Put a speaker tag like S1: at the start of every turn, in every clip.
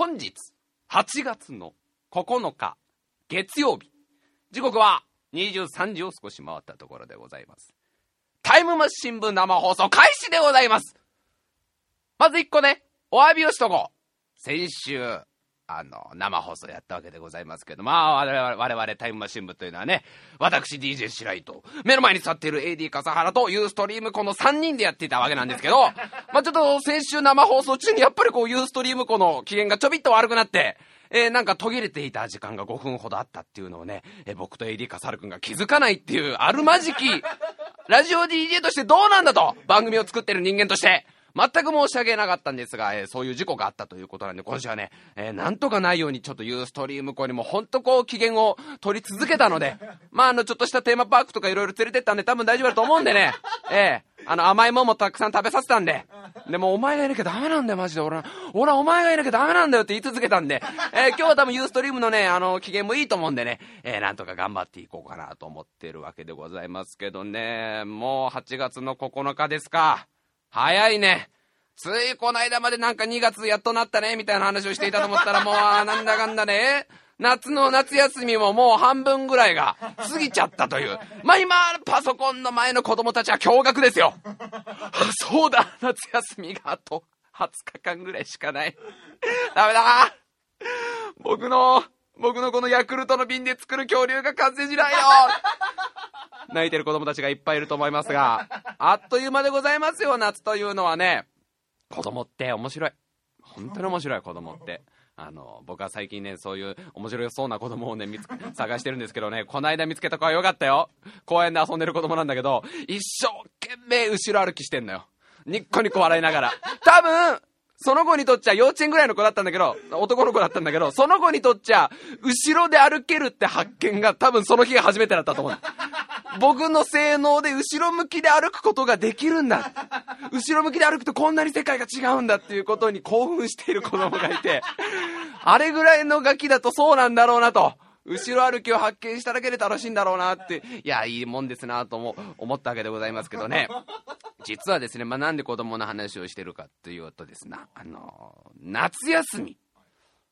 S1: 本日8月の9日月曜日。時刻は23時を少し回ったところでございます。タイムマシン部生放送開始でございます。まず1個ねお詫びをしとこう。先週あの、生放送やったわけでございますけど、まあ、我々、我々タイムマシン部というのはね、私 DJ 白井と、目の前に座っている AD 笠原とユーストリームこの3人でやっていたわけなんですけど、まあちょっと先週生放送中にやっぱりこうユーストリームこの機嫌がちょびっと悪くなって、えー、なんか途切れていた時間が5分ほどあったっていうのをね、えー、僕と AD 笠原くんが気づかないっていう、あるまじき、ラジオ DJ としてどうなんだと、番組を作ってる人間として、全く申し訳なかったんですが、えー、そういう事故があったということなんで、今週はね、えー、なんとかないようにちょっとユーストリーム校にもほんとこう機嫌を取り続けたので、まああの、ちょっとしたテーマパークとかいろいろ連れてったんで多分大丈夫だと思うんでね、えー、あの、甘いもんもたくさん食べさせたんで、でもお前がいなきゃダメなんだよ、マジで。俺は、俺はお前がいなきゃダメなんだよって言い続けたんで、えー、今日は多分ユーストリームのね、あの、機嫌もいいと思うんでね、えー、なんとか頑張っていこうかなと思ってるわけでございますけどね、もう8月の9日ですか。早いね。ついこの間までなんか2月やっとなったね、みたいな話をしていたと思ったらもう、なんだかんだね。夏の夏休みももう半分ぐらいが過ぎちゃったという。まあ今、パソコンの前の子供たちは驚愕ですよ。そうだ、夏休みがあと20日間ぐらいしかない。ダメだ僕の、僕のこのヤクルトの瓶で作る恐竜が完成しないよ 泣いてる子供たちがいっぱいいると思いますが、あっという間でございますよ、夏というのはね。子供って面白い。本当に面白い、子供って。あの、僕は最近ね、そういう面白そうな子供をね、見つ 探してるんですけどね、この間見つけた子はよかったよ。公園で遊んでる子供なんだけど、一生懸命後ろ歩きしてんのよ。ニッコニコ笑いながら。多分、その子にとっちゃ幼稚園ぐらいの子だったんだけど、男の子だったんだけど、その子にとっちゃ、後ろで歩けるって発見が多分その日が初めてだったと思う。僕の性能で後ろ向きで歩くことができるんだ。後ろ向きで歩くとこんなに世界が違うんだっていうことに興奮している子供がいて、あれぐらいのガキだとそうなんだろうなと。後ろ歩きを発見しただけで楽しいんだろうなって、いや、いいもんですなとも思ったわけでございますけどね。実はですね、まあ、なんで子供の話をしてるかっていうとですね、あの夏休み。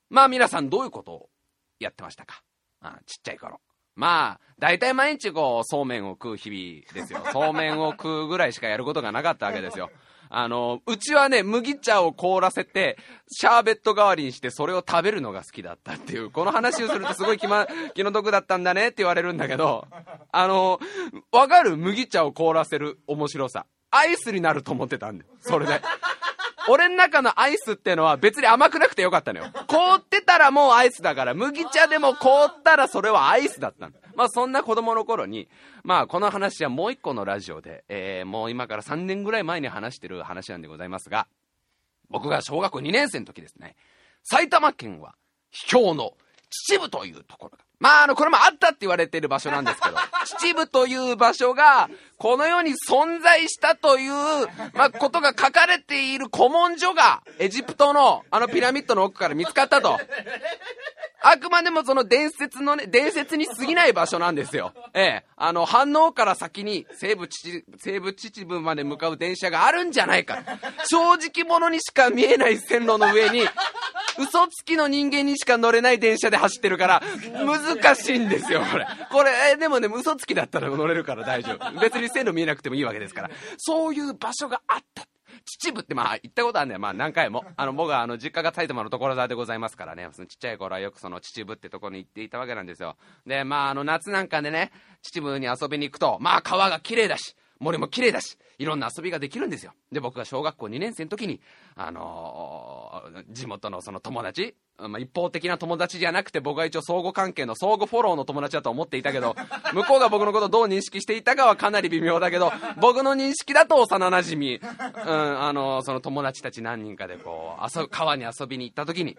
S1: まあ皆さんどういうことをやってましたか？あちっちゃい頃。まあ、大体毎日こう、そうめんを食う日々ですよ。そうめんを食うぐらいしかやることがなかったわけですよ。あの、うちはね、麦茶を凍らせて、シャーベット代わりにして、それを食べるのが好きだったっていう、この話をするとすごい気,、ま、気の毒だったんだねって言われるんだけど、あの、わかる？麦茶を凍らせる面白さ。アイスになると思ってたんで。それで。俺の中のアイスってのは別に甘くなくてよかったのよ。凍ってたらもうアイスだから、麦茶でも凍ったらそれはアイスだったの。まあそんな子供の頃に、まあこの話はもう一個のラジオで、えー、もう今から3年ぐらい前に話してる話なんでございますが、僕が小学校2年生の時ですね、埼玉県は秘境の秩父というところがまあ、あの、これもあったって言われてる場所なんですけど、秩父という場所が、この世に存在したという、まあ、ことが書かれている古文書が、エジプトの、あのピラミッドの奥から見つかったと。あくまでもその伝説のね、伝説に過ぎない場所なんですよ。ええ。あの、反応から先に西部秩、西部秩父まで向かう電車があるんじゃないか。正直者にしか見えない線路の上に、嘘つきの人間にしか乗れない電車で走ってるから、難難しいんですよ、これ。これ、えでもね、嘘つきだったら乗れるから大丈夫。別に線路見えなくてもいいわけですから。そういう場所があった。秩父ってまあ行ったことあるんだよ。まあ何回も。あの僕はあの実家が埼玉の所沢でございますからね。そのちっちゃい頃はよくその秩父ってとこに行っていたわけなんですよ。で、まああの夏なんかでね、秩父に遊びに行くと、まあ川が綺麗だし、森も綺麗だし、いろんな遊びができるんですよ。で、僕が小学校2年生の時に、あのー、地元のその友達、まあ、一方的な友達じゃなくて僕は一応相互関係の相互フォローの友達だと思っていたけど、向こうが僕のことをどう認識していたかはかなり微妙だけど、僕の認識だと幼馴染み、うん、あのー、その友達たち何人かでこう、遊川に遊びに行った時に、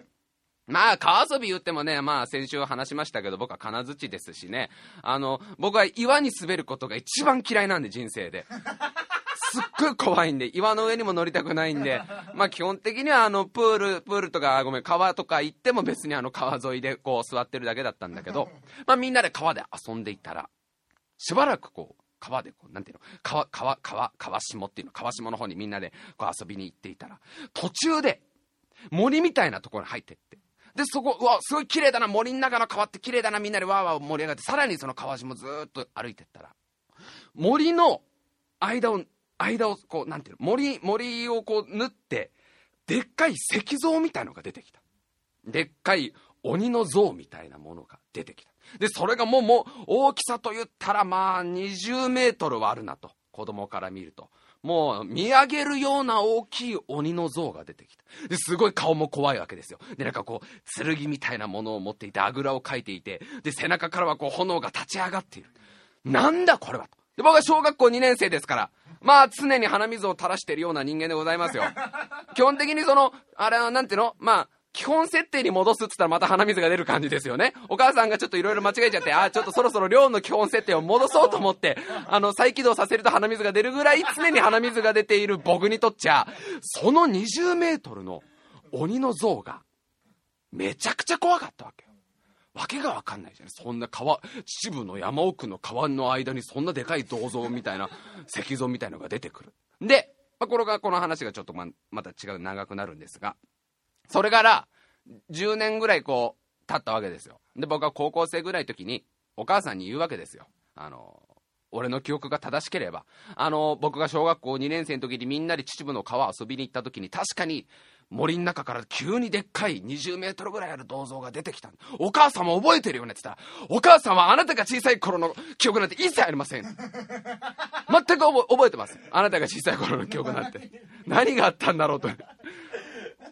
S1: まあ、川遊び言ってもね、まあ、先週話しましたけど、僕は金槌ですしね。あの、僕は岩に滑ることが一番嫌いなんで、人生で。すっごい怖いんで、岩の上にも乗りたくないんで、まあ基本的にはあの、プール、プールとか、ごめん、川とか行っても別にあの川沿いでこう座ってるだけだったんだけど、まあみんなで川で遊んでいたら、しばらくこう、川でこう、なんていうの、川、川、川、川下っていうの、川下の方にみんなでこう遊びに行っていたら、途中で、森みたいなところに入ってって。で、そこ、うわ、すごい綺麗だな、森の中の川って綺麗だな、みんなでわーわー盛り上がって、さらにその川下ずっと歩いてったら、森の間を、間をこう、なんていうの、森、森をこう縫って、でっかい石像みたいのが出てきた。でっかい鬼の像みたいなものが出てきた。で、それがもう、もう、大きさと言ったら、まあ、20メートルはあるなと。子供から見ると。もう見上げるような大きい鬼の像が出てきた。すごい顔も怖いわけですよ。で、なんかこう、剣みたいなものを持っていて、あぐらをかいていて、で、背中からはこう炎が立ち上がっている。なんだこれはと。で、僕は小学校2年生ですから、まあ常に鼻水を垂らしているような人間でございますよ。基本的にその、あれはなんていうの？まあ、基本設定に戻すっつったらまた鼻水が出る感じですよね。お母さんがちょっといろいろ間違えちゃって、ああ、ちょっとそろそろ量の基本設定を戻そうと思って、あの、再起動させると鼻水が出るぐらい常に鼻水が出ている僕にとっちゃ、その20メートルの鬼の像が、めちゃくちゃ怖かったわけよ。わけがわかんないじゃん。そんな川、秩父の山奥の川の間にそんなでかい銅像みたいな、石像みたいのが出てくる。で、まあ、これが、この話がちょっとま、また違う、長くなるんですが、それから10年ぐらいこう経ったわけですよ。で僕は高校生ぐらいの時にお母さんに言うわけですよ。あの俺の記憶が正しければ。あの僕が小学校2年生の時にみんなで秩父の川遊びに行った時に確かに森の中から急にでっかい20メートルぐらいある銅像が出てきた。お母さんも覚えてるよねって言ったらお母さんはあなたが小さい頃の記憶なんて一切ありません。全く覚えてます。あなたが小さい頃の記憶なんて。何があったんだろうと。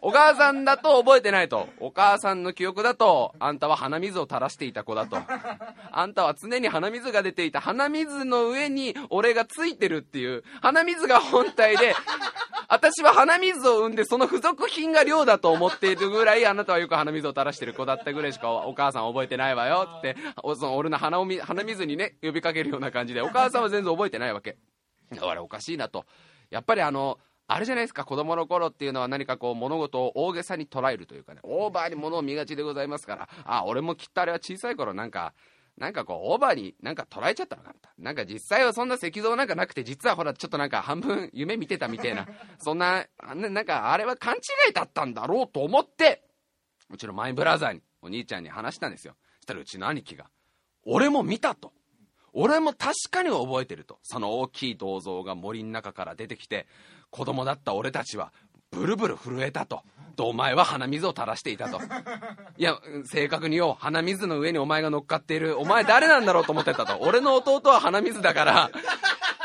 S1: お母さんだと覚えてないと。お母さんの記憶だと、あんたは鼻水を垂らしていた子だと。あんたは常に鼻水が出ていた。鼻水の上に俺がついてるっていう。鼻水が本体で、私は鼻水を生んでその付属品が量だと思っているぐらいあなたはよく鼻水を垂らしてる子だったぐらいしかお母さん覚えてないわよって、その俺の鼻を鼻水にね、呼びかけるような感じで、お母さんは全然覚えてないわけ。あれおかしいなと。やっぱりあの、あれじゃないですか子供の頃っていうのは何かこう物事を大げさに捉えるというかねオーバーに物を見がちでございますからあ俺もきっとあれは小さい頃なんかなんかこうオーバーになんか捉えちゃったのかななんか実際はそんな石像なんかなくて実はほらちょっとなんか半分夢見てたみたいな そんななんかあれは勘違いだったんだろうと思ってうちのマイブラザーにお兄ちゃんに話したんですよ。そしたらうちの兄貴が「俺も見た」と。俺も確かに覚えてると。その大きい銅像が森の中から出てきて子供だった俺たちはブルブル震えたと。お前は鼻水を垂らしていたと。いや、正確によ、鼻水の上にお前が乗っかっている。お前誰なんだろうと思ってたと。俺の弟は鼻水だから、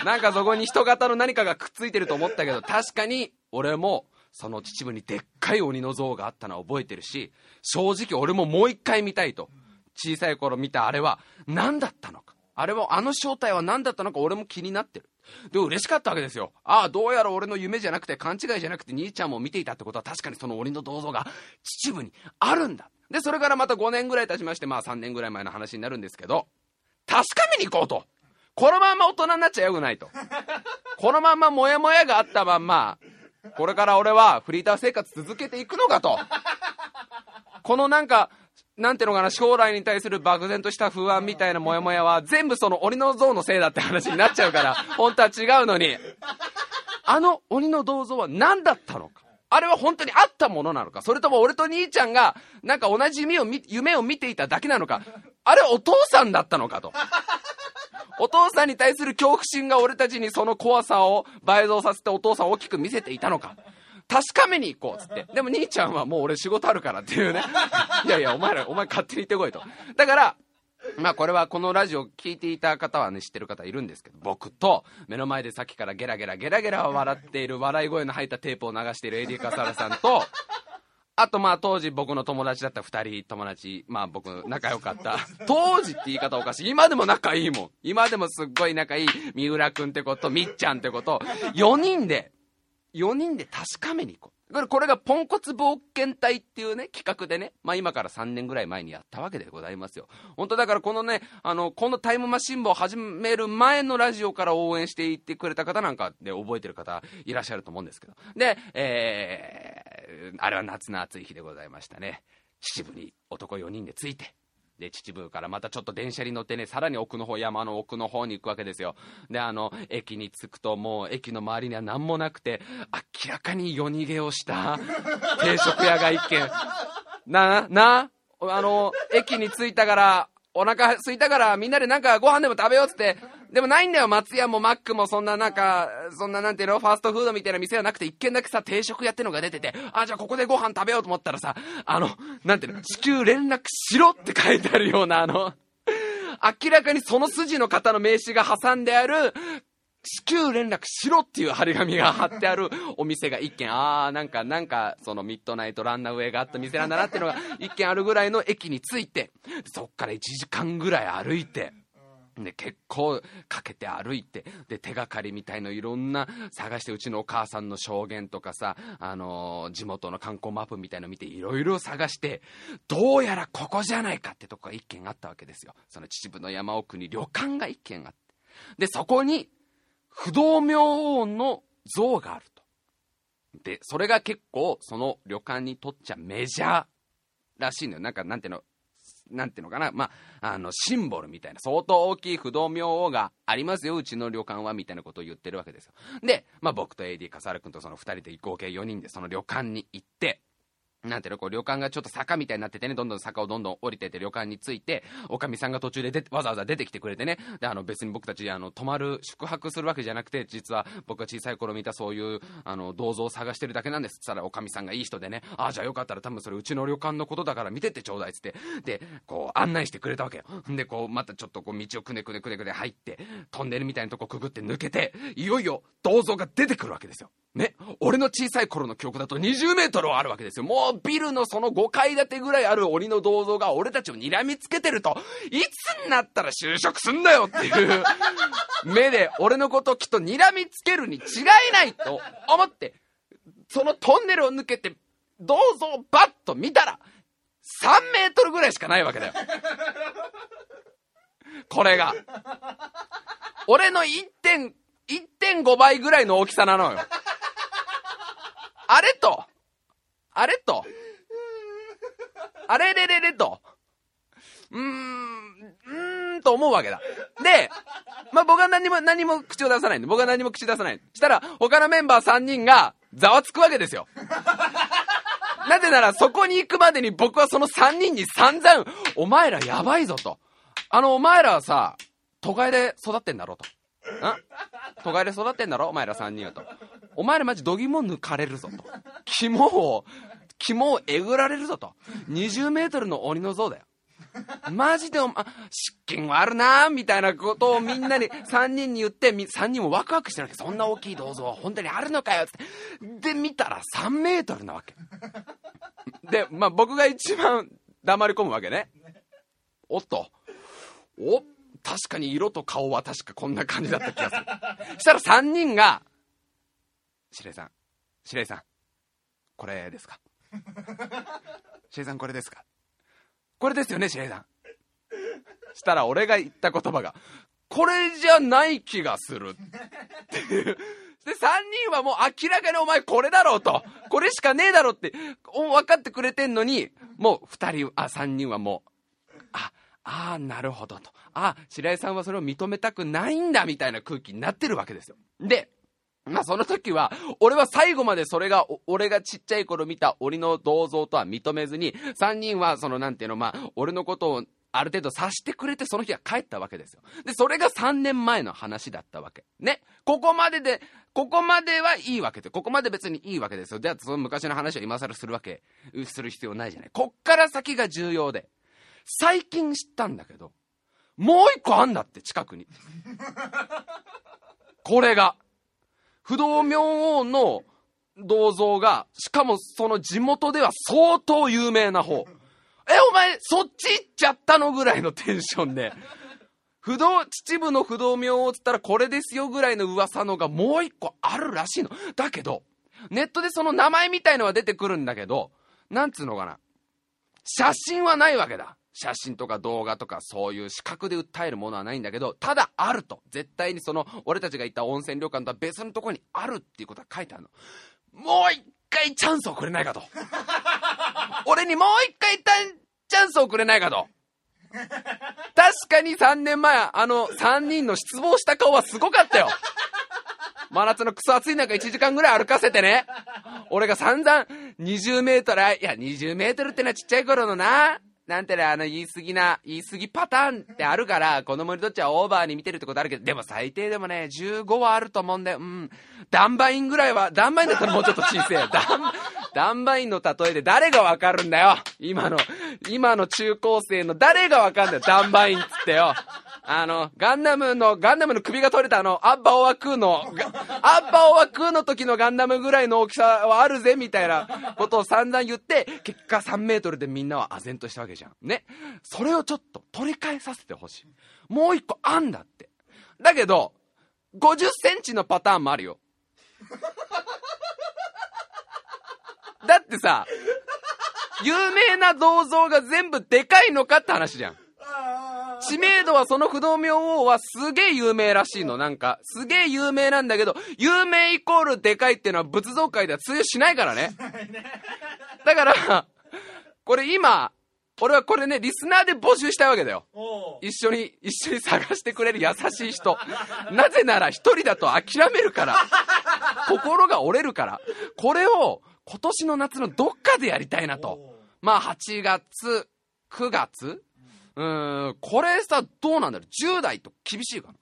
S1: なんかそこに人型の何かがくっついてると思ったけど、確かに俺も、その秩父にでっかい鬼の像があったのは覚えてるし、正直俺ももう一回見たいと。小さい頃見たあれは何だったのか。あれは、あの正体は何だったのか俺も気になってる。で、嬉しかったわけですよ。ああ、どうやら俺の夢じゃなくて、勘違いじゃなくて、兄ちゃんも見ていたってことは、確かにその鬼の銅像が秩父にあるんだ。で、それからまた5年ぐらい経ちまして、まあ3年ぐらい前の話になるんですけど、確かめに行こうと。このまんま大人になっちゃよくないと。このまんまモヤモヤがあったまんま、これから俺はフリーター生活続けていくのかと。このなんか、なんていうのかな、将来に対する漠然とした不安みたいなモヤモヤは、全部その鬼の像のせいだって話になっちゃうから、本当は違うのに。あの鬼の銅像は何だったのか？あれは本当にあったものなのか？それとも俺と兄ちゃんが、なんか同じ夢を夢を見ていただけなのか？あれはお父さんだったのかと。お父さんに対する恐怖心が俺たちにその怖さを倍増させてお父さんを大きく見せていたのか？確かめに行こうっつって。でも兄ちゃんはもう俺仕事あるからっていうね。いやいや、お前ら、お前勝手に行ってこいと。だから、まあこれはこのラジオ聞いていた方はね知ってる方いるんですけど僕と目の前でさっきからゲラゲラゲラゲラ笑っている笑い声の入ったテープを流している AD 笠原さんと あとまあ当時僕の友達だった2人友達まあ僕仲良かった当時って言い方おかしい今でも仲いいもん今でもすっごい仲いい三浦君ってことみっちゃんってこと4人で4人で確かめに行こう。これがポンコツ冒険隊っていうね、企画でね、まあ今から3年ぐらい前にやったわけでございますよ。本当だからこのね、あの、このタイムマシン部を始める前のラジオから応援していってくれた方なんかで覚えてる方いらっしゃると思うんですけど。で、えー、あれは夏の暑い日でございましたね。秩父に男4人で着いて、で、秩父からまたちょっと電車に乗ってね、さらに奥の方、山の奥の方に行くわけですよ。で、あの、駅に着くともう駅の周りには何もなくて、明らかに夜逃げをした定食屋が一軒。な、な、あの、駅に着いたから、お腹空いたからみんなでなんかご飯でも食べようっつって、でもないんだよ、松屋もマックもそんななんか、そんななんていうの、ファーストフードみたいな店はなくて、一軒だけさ、定食屋ってのが出てて、あ、じゃあここでご飯食べようと思ったらさ、あの、なんていうの、至急連絡しろって書いてあるような、あの、明らかにその筋の方の名刺が挟んである、至急連絡しろっていう張り紙が貼ってあるお店が一軒、ああ、なんか、なんか、そのミッドナイトランナーウェイがあった店なんだなっていうのが一軒あるぐらいの駅に着いて、そっから1時間ぐらい歩いて、で、結構かけて歩いて、で、手がかりみたいのいろんな探して、うちのお母さんの証言とかさ、あのー、地元の観光マップみたいの見ていろいろ探して、どうやらここじゃないかってとこが一軒あったわけですよ。その秩父の山奥に旅館が一軒あって。で、そこに、不動明王の像があると。で、それが結構、その旅館にとっちゃメジャーらしいのよ。なんか、なんていうの、なんていうのかな、まあ、あの、シンボルみたいな、相当大きい不動明王がありますよ、うちの旅館は、みたいなことを言ってるわけですよ。で、まあ、僕と AD 笠原君とその2人で合計4人でその旅館に行って、なんていうの、こう、旅館がちょっと坂みたいになっててね、どんどん坂をどんどん降りてて旅館に着いて、おかみさんが途中ででわざわざ出てきてくれてね、で、あの、別に僕たち、あの、泊まる、宿泊するわけじゃなくて、実は僕が小さい頃見たそういう、あの、銅像を探してるだけなんです。つったら、おかみさんがいい人でね、ああ、じゃあよかったら多分それうちの旅館のことだから見てってちょうだいっつって、で、こう、案内してくれたわけよ。で、こう、またちょっとこう、道をくねくねくねくね入って、トンネルみたいなとこくぐって抜けて、いよいよ銅像が出てくるわけですよ。ね、俺の小さい頃の記憶だと20メートルはあるわけですよ。もうビルのその5階建てぐらいある鬼の銅像が俺たちを睨みつけてると、いつになったら就職すんだよっていう目で俺のこときっと睨みつけるに違いないと思って、そのトンネルを抜けて銅像をバッと見たら、3メートルぐらいしかないわけだよ。これが。俺の1.5倍ぐらいの大きさなのよ。あれと、あれと、あれれれれと、うーん、うーんと思うわけだ。で、まあ、僕は何も、何も口を出さないんで、僕は何も口出さない。したら、他のメンバー3人が、ざわつくわけですよ。なぜなら、そこに行くまでに僕はその3人に散々、お前らやばいぞと。あの、お前らはさ、都会で育ってんだろと。ん？都会で育ってんだろ？お前ら3人はと。お前らマジ度肝抜かれるぞと。肝を、肝をえぐられるぞと。20メートルの鬼の像だよ。マジでお、あ、湿気はあるなみたいなことをみんなに、3人に言って、3人もワクワクしてるわけ。そんな大きい銅像は本当にあるのかよって。で、見たら3メートルなわけ。で、まあ僕が一番黙り込むわけね。おっと。お確かに色と顔は確かこんな感じだった気がする。そしたら3人が、司令さん、司令さん、これですか？司令さんこれですか？これですよね、司令さん。したら俺が言った言葉が、これじゃない気がするっていう。で、3人はもう明らかにお前これだろうと。これしかねえだろうって、分かってくれてんのに、もう2人、あ、3人はもう、あ、ああ、なるほどと。あ、白井さんはそれを認めたくないんだみたいな空気になってるわけですよ。で、まあその時は、俺は最後までそれが、俺がちっちゃい頃見た俺の銅像とは認めずに、3人はそのなんていうの、まあ、俺のことをある程度察してくれてその日は帰ったわけですよ。で、それが3年前の話だったわけ。ね。ここまでで、ここまではいいわけで、ここまで別にいいわけですよ。で、その昔の話を今更するわけ、する必要ないじゃない。こっから先が重要で。最近知ったんだけど、もう一個あんだって近くに。これが。不動明王の銅像が、しかもその地元では相当有名な方。え、お前、そっち行っちゃったのぐらいのテンションで。不動、秩父の不動明王つったらこれですよぐらいの噂のがもう一個あるらしいの。だけど、ネットでその名前みたいのは出てくるんだけど、なんつうのかな。写真はないわけだ。写真とか動画とかそういう視覚で訴えるものはないんだけど、ただあると。絶対にその、俺たちが行った温泉旅館とは別のところにあるっていうことが書いてあるの。もう一回チャンスをくれないかと。俺にもう一回チャンスをくれないかと。確かに3年前、あの3人の失望した顔はすごかったよ。真夏のクソ暑い中1時間ぐらい歩かせてね。俺が散々20メートル、いや20メートルってのはちっちゃい頃のな、なんてね、あの言い過ぎな、言い過ぎパターンってあるから、子供にとっちゃオーバーに見てるってことあるけど、でも最低でもね、15はあると思うんで。うん。ダンバインぐらいは、ダンバインだったらもうちょっと小さいよ。ダン、ダンバインの例えで誰がわかるんだよ。今の、今の中高生の誰がわかんだよ。ダンバインっつってよ。あの、ガンダムの、ガンダムの首が取れたあの、アッバオワクーの、アッバオワクーの時のガンダムぐらいの大きさはあるぜ、みたいなことを散々言って、結果3メートルでみんなは唖然としたわけじゃん。ね。それをちょっと取り返させてほしい。もう一個あんだって。だけど、50センチのパターンもあるよ。だってさ、有名な銅像が全部でかいのかって話じゃん。知名度はその不動明王はすげえ有名らしいの。なんか、すげえ有名なんだけど、有名イコールでかいっていうのは仏像界では通用しないからね。だから、これ今、俺はこれね、リスナーで募集したいわけだよ。一緒に、一緒に探してくれる優しい人。なぜなら一人だと諦めるから。心が折れるから。これを今年の夏のどっかでやりたいなと。まあ8月、9月うん、これさ、どうなんだろう ?10 代と厳しいかな。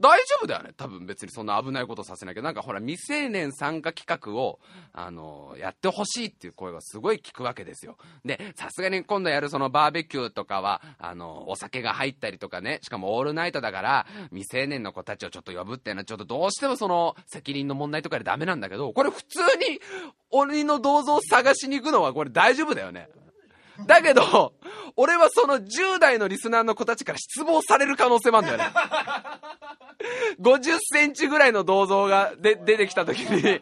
S1: 大丈夫だよね。多分別にそんな危ないことさせなきゃ。なんかほら未成年参加企画をあのやってほしいっていう声がすごい聞くわけですよ。でさすがに今度やるそのバーベキューとかはあのお酒が入ったりとかね。しかもオールナイトだから未成年の子たちをちょっと呼ぶっていうのはちょっとどうしてもその責任の問題とかでダメなんだけどこれ普通に鬼の銅像を探しに行くのはこれ大丈夫だよね。だけど、俺はその10代のリスナーの子たちから失望される可能性もあるんだよね。50センチぐらいの銅像がで出てきた時に、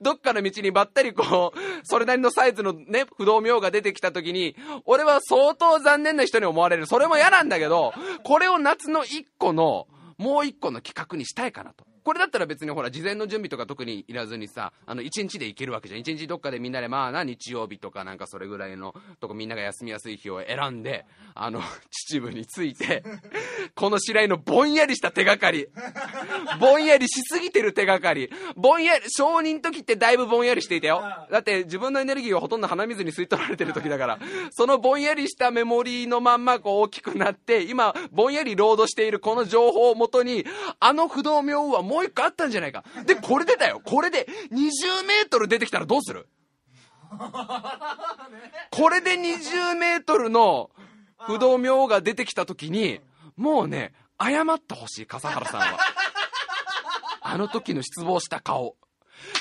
S1: どっかの道にばったりこう、それなりのサイズのね、不動明が出てきた時に、俺は相当残念な人に思われる。それも嫌なんだけど、これを夏の1個の、もう1個の企画にしたいかなと。これだったら別にほら事前の準備とか特にいらずにさあの1日で行けるわけじゃん。1日どっかでみんなでまあな日曜日とかなんかそれぐらいのとこみんなが休みやすい日を選んであの秩父に着いてこの白井のぼんやりした手がかり。ぼんやりしすぎてる手がかり。ぼんやり承認時ってだいぶぼんやりしていたよ。だって自分のエネルギーがほとんど鼻水に吸い取られてる時だから。そのぼんやりしたメモリーのまんまこう大きくなって今ぼんやりロードしているこの情報をもとにあの不動明王はもうう一個あったんじゃないか。で、これでだよ。これで20メートル出てきたらどうする？これで20メートルの不動明王が出てきた時に、もうね、謝ってほしい、笠原さんは。あの時の失望した顔。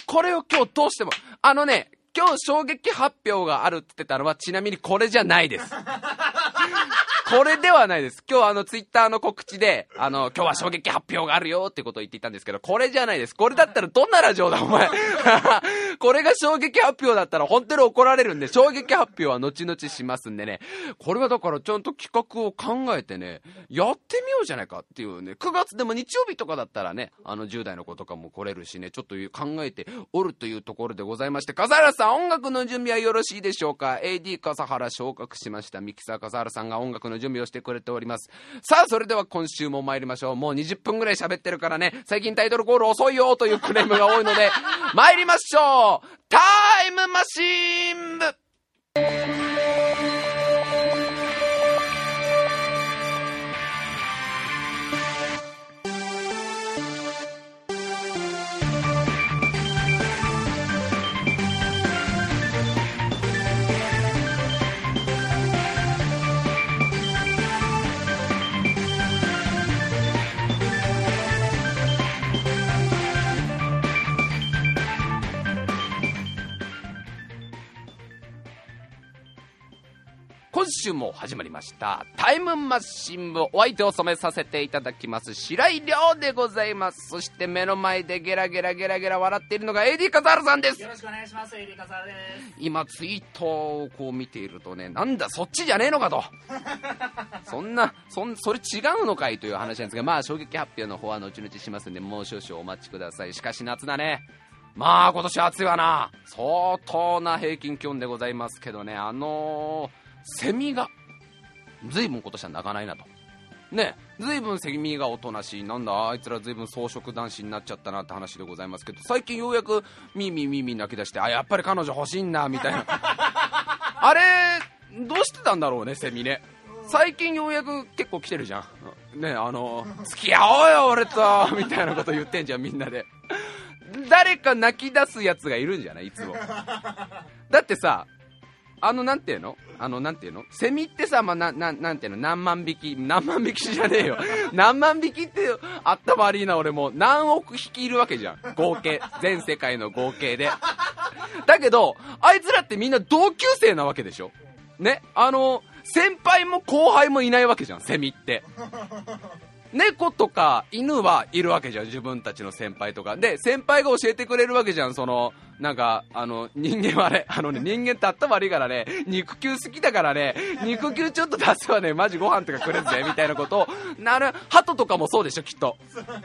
S1: これを今日どうしても、あのね、今日衝撃発表があるって言ってたのはちなみにこれじゃないです。これではないです。今日あのツイッターの告知で、あの、今日は衝撃発表があるよってことを言っていたんですけど、これじゃないです。これだったらどんなラジオだお前。これが衝撃発表だったら本当に怒られるんで、衝撃発表は後々しますんでね。これはだからちゃんと企画を考えてね、やってみようじゃないかっていうね。9月でも日曜日とかだったらね、あの10代の子とかも来れるしね、ちょっと考えておるというところでございまして、笠原さん音楽の準備はよろしいでしょうか ?AD 笠原昇格しました。ミキサー笠原さんが音楽の準備をしてくれております。さあ、それでは今週も参りましょう。もう20分ぐらい喋ってるからね、最近タイトルコール遅いよというクレームが多いので、参りましょうタイムマシーン部週も始まりました。タイムマシン部お相手を染めさせていただきます白井亮でございます。そして目の前でゲラゲラゲラゲラ笑っているのが AD 笠原さんです。
S2: よろしくお願いします。AD 笠原です。
S1: 今ツイートをこう見ているとねなんだそっちじゃねえのかと。そんなそんそれ違うのかいという話なんですがまあ衝撃発表の方は後々しますんでもう少々お待ちください。しかし夏だね。まあ今年暑いわな。相当な平均気温でございますけどね。あのーセミが随分今年は泣かないなと。ね随分セミがおとなしい。なんだあいつら随分草食男子になっちゃったなって話でございますけど最近ようやくミーミーミーミー泣き出してあやっぱり彼女欲しいんだみたいな。あれどうしてたんだろうねセミね。最近ようやく結構来てるじゃん。ねあの付き合おうよ俺とみたいなこと言ってんじゃんみんなで。誰か泣き出すやつがいるんじゃないいつも。だってさあのなんていうの？あのなんていうの？セミってさ、まあ、なななんていうの？何万匹？何万匹じゃねえよ。何万匹ってあったまりな俺も。何億匹いるわけじゃん。合計。全世界の合計で。だけどあいつらってみんな同級生なわけでしょ？ね？あの先輩も後輩もいないわけじゃんセミって。猫とか犬はいるわけじゃん自分たちの先輩とか。で先輩が教えてくれるわけじゃんそのなんかあの人間はね あのね人間って頭悪いからね肉球好きだからね肉球ちょっと出せばねマジご飯とかくれるぜみたいなことをなる鳩とかもそうでしょきっと。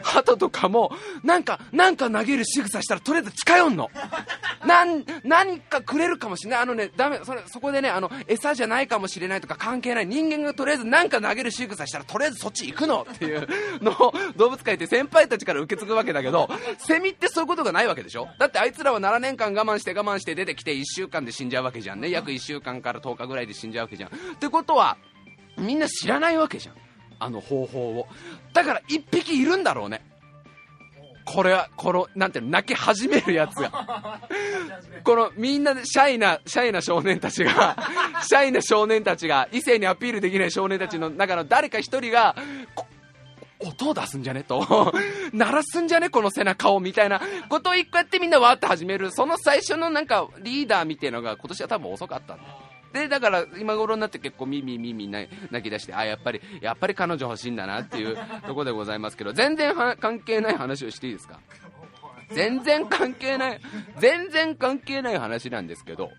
S1: 鳩とかもなんかなんか投げる仕草したらとりあえず近寄んの。なん何かくれるかもしれない。あのねダメそれそこでねあの餌じゃないかもしれないとか関係ない。人間がとりあえず何か投げる仕草したらとりあえずそっち行くの。っていうのを動物界って先輩たちから受け継ぐわけだけどセミってそういうことがないわけでしょ。だってあいつらは7年間我慢して我慢して出てきて1週間で死んじゃうわけじゃんね。約1週間から10日ぐらいで死んじゃうわけじゃん。ってことはみんな知らないわけじゃん。あの方法を。だから1匹いるんだろうね。これはこのなんていうの泣き始めるやつが。このみんなでシャイなシャイな少年たちが シャイな少年たちが異性にアピールできない少年たちの中の誰か一人がこ音を出すんじゃね？と。鳴らすんじゃね？この背中をみたいなことを一個やってみんなわーって始める。その最初のなんかリーダーみたいなのが今年は多分遅かったんだ。でだから今頃になって結構ミーミーミーミー泣き出してあやっぱりやっぱり彼女欲しいんだなっていうところでございますけど。全然は関係ない話をしていいですか？全然関係ない全然関係ない話なんですけど。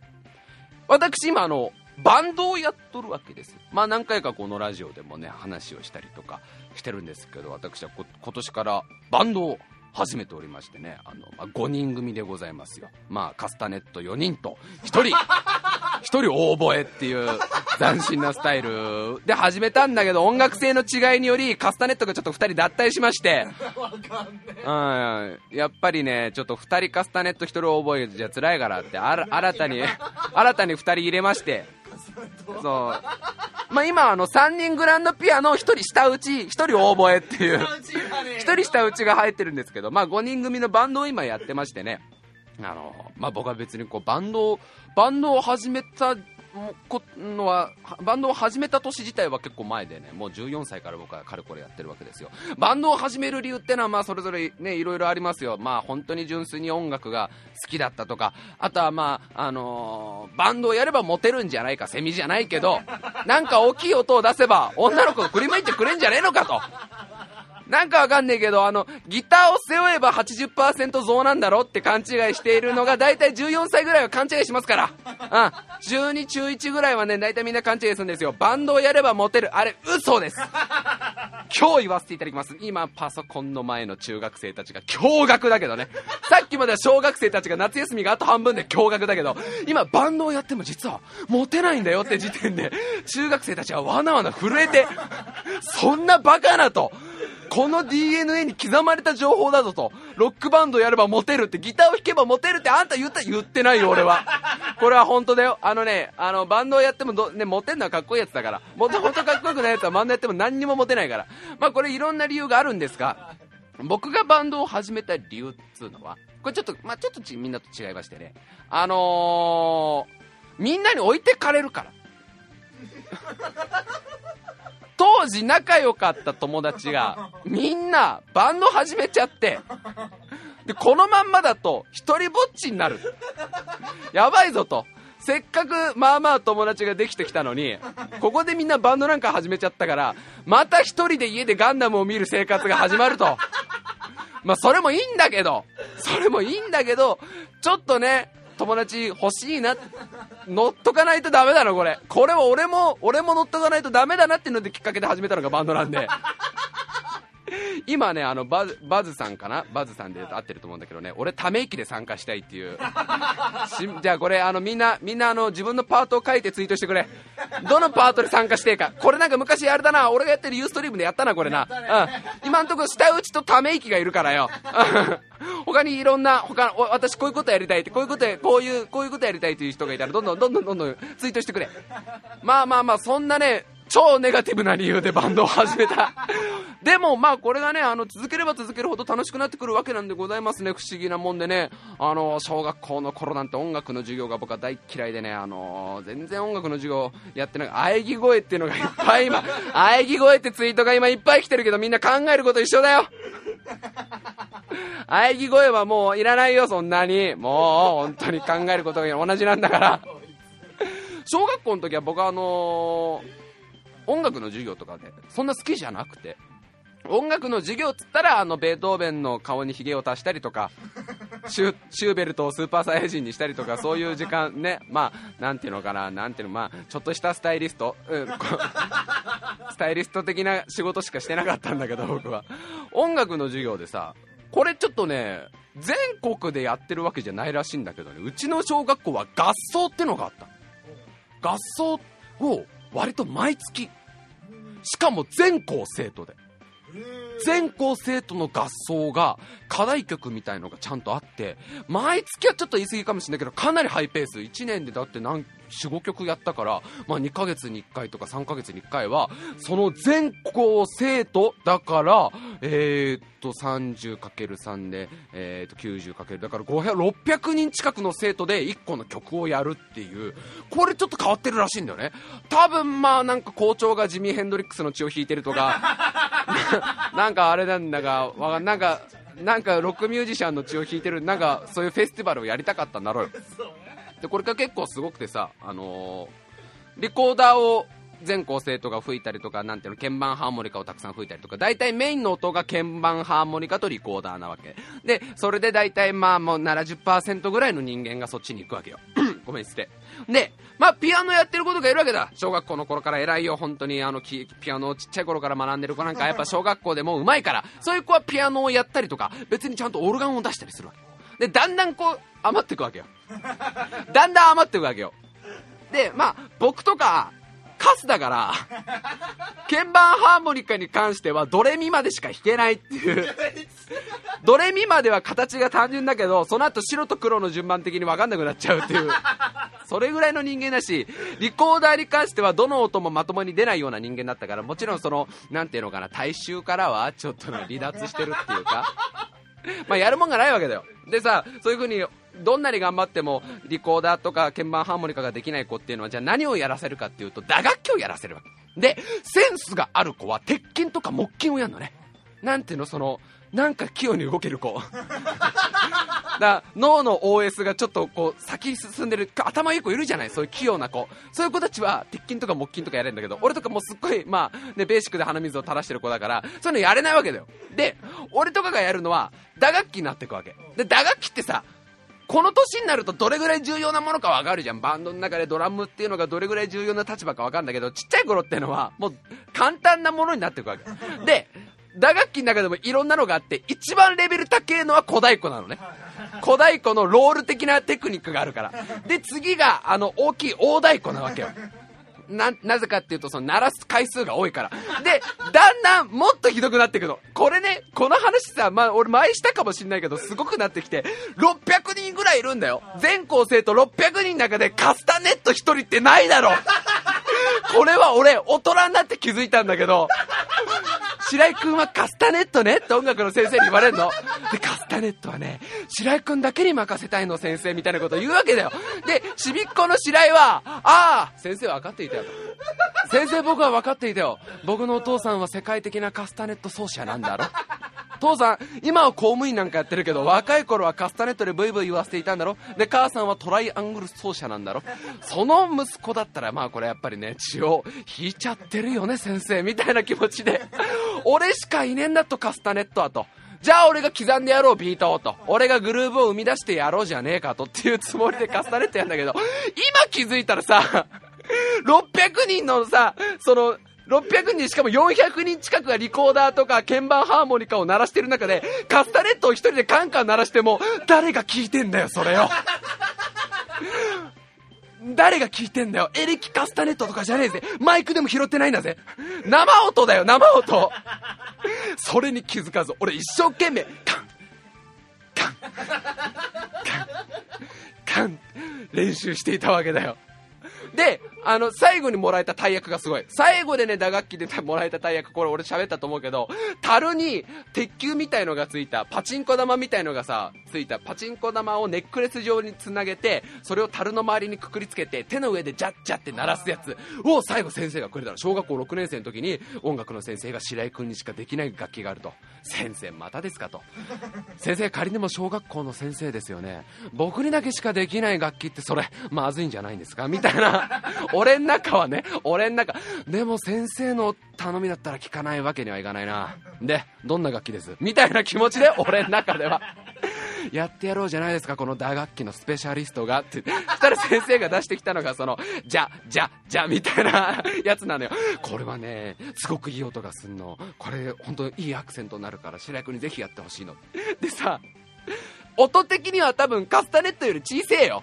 S1: 私今あのバンドをやっとるわけです。まあ何回かこのラジオでもね話をしたりとか。してるんですけど私はこ今年からバンドを始めておりましてねあの、まあ、5人組でございますよ。まあカスタネット4人と1人 1人大覚えっていう斬新なスタイルで始めたんだけど音楽性の違いによりカスタネットがちょっと2人脱退しまして。うんやっぱりねちょっと2人カスタネット1人覚えじゃ辛いからってあら新たに新たに2人入れましてそう。まあ今あの3人グランドピアノ1人下打ち1人大覚えっていう。1人下打ちが入ってるんですけどまあ5人組のバンドを今やってましてね。あのまあ僕は別にこうバンドをバンドを始めたこのはバンドを始めた年自体は結構前でねもう14歳から僕はかれこれやってるわけですよ。バンドを始める理由ってのはまあそれぞれねいろいろありますよ。まあ本当に純粋に音楽が好きだったとかあとはまああのー、バンドをやればモテるんじゃないかセミじゃないけどなんか大きい音を出せば女の子が振り向いてくれんじゃねえのかと。なんかわかんねえけど、あの、ギターを背負えば80%増なんだろって勘違いしているのが、大体14歳ぐらいは勘違いしますから。うん。12中1ぐらいはね、大体みんな勘違いするんですよ。バンドをやればモテる。あれ、嘘です。今日言わせていただきます。今、パソコンの前の中学生たちが驚愕だけどね。さっきまでは小学生たちが夏休みがあと半分で驚愕だけど、今、バンドをやっても実は、モテないんだよって時点で、中学生たちはわなわな震えて、そんなバカなと。この DNA に刻まれた情報だぞと。ロックバンドやればモテるって、ギターを弾けばモテるってあんた言った言ってないよ、俺は。これは本当だよ。あのね、あの、バンドをやっても、ね、モテるのはかっこいいやつだから。もともとかっこよくないやつはバンドやっても何にもモテないから。まあこれいろんな理由があるんですが、僕がバンドを始めた理由っつうのは、これちょっと、まあちょっとみんなと違いましてね。あのー、みんなに置いてかれるから。当時仲良かった友達がみんなバンド始めちゃってでこのまんまだと一人ぼっちになる。やばいぞと。せっかくまあまあ友達ができてきたのにここでみんなバンドなんか始めちゃったからまた一人で家でガンダムを見る生活が始まると。まあそれもいいんだけどそれもいいんだけどちょっとね友達欲しいな。乗っとかないとダメだろこれ。これは俺も俺も乗っとかないとダメだなっていうのできっかけで始めたのがバンドなんで。今ね、あのバズ、バズさんかな？バズさんで合ってると思うんだけどね、俺、ため息で参加したいっていう。しじゃあこれ、あの、みんな、みんな、あの、自分のパートを書いてツイートしてくれ。どのパートで参加していいか。これなんか昔あれだな、俺がやってるユーストリームでやったな、これな。うん。今んところ、下打ちとため息がいるからよ。他にいろんな、他、お私こういうことやりたいって、こういうことや、こういう、こういうことやりたいという人がいたら、どんどんどんどんどんどんツイートしてくれ。まあまあまあ、そんなね、超ネガティブな理由でバンドを始めた。でもまあこれがね、あの続ければ続けるほど楽しくなってくるわけなんでございますね。不思議なもんでね。あの、小学校の頃なんて音楽の授業が僕は大嫌いでね、あの、全然音楽の授業やってない。喘ぎ声っていうのがいっぱい今、喘ぎ声ってツイートが今いっぱい来てるけどみんな考えること一緒だよ。喘ぎ声はもういらないよ、そんなに。もう本当に考えることが同じなんだから。小学校の時は僕はあのー音楽の授業とかでそんな好きじゃなくて音楽の授業っつったらあのベートーベンの顔にひげを足したりとか シュシューベルトをスーパーサイヤ人にしたりとかそういう時間ねまあなんていうのかななんていうのまあちょっとしたスタイリスト、うん、スタイリスト的な仕事しかしてなかったんだけど僕は。音楽の授業でさこれちょっとね全国でやってるわけじゃないらしいんだけどねうちの小学校は合奏ってのがあった。合奏を割と毎月。しかも全校生徒で。全校生徒の合奏が課題曲みたいのがちゃんとあって毎月はちょっと言い過ぎかもしれないけどかなりハイペース。1年でだって何45曲やったから、まあ、2ヶ月に1回とか3ヶ月に1回はその全校生徒だからえー、っと 30×3 で、えー、っと 90× だから600人近くの生徒で1個の曲をやるっていう。これちょっと変わってるらしいんだよね。多分まあなんか校長がジミー・ヘンドリックスの血を引いてるとか なんかあれなんだがなんかなんかロックミュージシャンの血を引いてるなんかそういうフェスティバルをやりたかったんだろうよ。でこれが結構すごくてさ、あのー、リコーダーを全校生徒が吹いたりとか、なんていうの、鍵盤ハーモニカをたくさん吹いたりとか、大体メインの音が鍵盤ハーモニカとリコーダーなわけ。で、それで大体まあもう70%ぐらいの人間がそっちに行くわけよ。ごめん、失礼。で、まあピアノやってることがいるわけだ。小学校の頃から偉いよ、本当にあの、ピアノをちっちゃい頃から学んでる子なんかやっぱ小学校でもうまいから、そういう子はピアノをやったりとか、別にちゃんとオルガンを出したりするわけ。で、だんだんこう、余っていくわけよ。だんだん余っていくわけよ。で、まあ、僕とか、カスだから、鍵盤ハーモニカに関してはドレミまでしか弾けないっていう。ドレミまでは形が単純だけど、その後白と黒の順番的に分かんなくなっちゃうっていう。それぐらいの人間だし、リコーダーに関してはどの音もまともに出ないような人間だったから、もちろんその、なんていうのかな、大衆からはちょっと離脱してるっていうか、まあやるもんがないわけだよ。でさ、そういう風にどんなに頑張ってもリコーダーとか鍵盤ハーモニカができない子っていうのはじゃあ何をやらせるかっていうと打楽器をやらせるわけでセンスがある子は鉄筋とか木筋をやるのねなんていうのそのなんか器用に動ける子。だ脳の OS がちょっとこう先進んでる頭いい子いるじゃないそういう器用な子。そういう子たちは鉄筋とか木筋とかやれるんだけど俺とかもうすっごいまあねベーシックで鼻水を垂らしてる子だからそういうのやれないわけだよ。で俺とかがやるのは打楽器になっていくわけ。で打楽器ってさこの年になるとどれぐらい重要なものか分かるじゃん。バンドの中でドラムっていうのがどれぐらい重要な立場か分かるんだけどちっちゃい頃っていうのはもう簡単なものになっていくわけ。で打楽器の中でもいろんなのがあって一番レベル高いのは小太鼓なのね小太鼓のロール的なテクニックがあるからで次があの大きい大太鼓なわけよな、なぜかっていうと、その鳴らす回数が多いから。で、だんだんもっとひどくなっていくの。これね、この話さ、まあ、俺前したかもしんないけど、すごくなってきて、600人ぐらいいるんだよ。全校生徒600人の中でカスタネット1人ってないだろ。これは俺、大人になって気づいたんだけど、白井君はカスタネットねって音楽の先生に言われるの。で、カスタネットはね、白井君だけに任せたいの先生みたいなこと言うわけだよ。で、ちびっ子の白井は、ああ、先生分かっていたよと。先生僕は分かっていたよ。僕のお父さんは世界的なカスタネット奏者なんだろ。父さん、今は公務員なんかやってるけど、若い頃はカスタネットでブイブイ言わせていたんだろ？で、母さんはトライアングル奏者なんだろ？その息子だったら、まあこれやっぱりね、血を引いちゃってるよね、先生、みたいな気持ちで。俺しかいねえんだと、カスタネットはと。じゃあ俺が刻んでやろう、ビートをと。俺がグルーブを生み出してやろうじゃねえかとっていうつもりでカスタネットやんだけど、今気づいたらさ、600人のさ、その、600人しかも400人近くがリコーダーとか鍵盤ハーモニカを鳴らしてる中でカスタネットを一人でカンカン鳴らしても誰が聞いてんだよそれを誰が聞いてんだよ。エレキカスタネットとかじゃねえぜ。マイクでも拾ってないんだぜ。生音だよ生音。それに気づかず俺一生懸命カンカンカンカン練習していたわけだよ。で、あの、最後にもらえた大役がすごい。最後でね、打楽器でもらえた大役、これ俺喋ったと思うけど、樽に鉄球みたいのがついた、パチンコ玉みたいのがさ、ついた、パチンコ玉をネックレス状につなげて、それを樽の周りにくくりつけて、手の上でジャッジャって鳴らすやつを最後先生がくれたの。小学校6年生の時に、音楽の先生が白井君にしかできない楽器があると。先生またですかと。先生仮にも小学校の先生ですよね。僕にだけしかできない楽器ってそれ、まずいんじゃないんですか？みたいな。俺ん中はね、俺ん中。でも先生の頼みだったら聞かないわけにはいかないな。で、どんな楽器です？みたいな気持ちで俺ん中では。やってやろうじゃないですか、この打楽器のスペシャリストがって。したら先生が出してきたのが、その、じゃ、じゃ、じゃ、みたいなやつなのよ。これはね、すごくいい音がすんの。これ、本当にいいアクセントになるから、白井君にぜひやってほしいの。でさ、音的には多分カスタネットより小せえよ。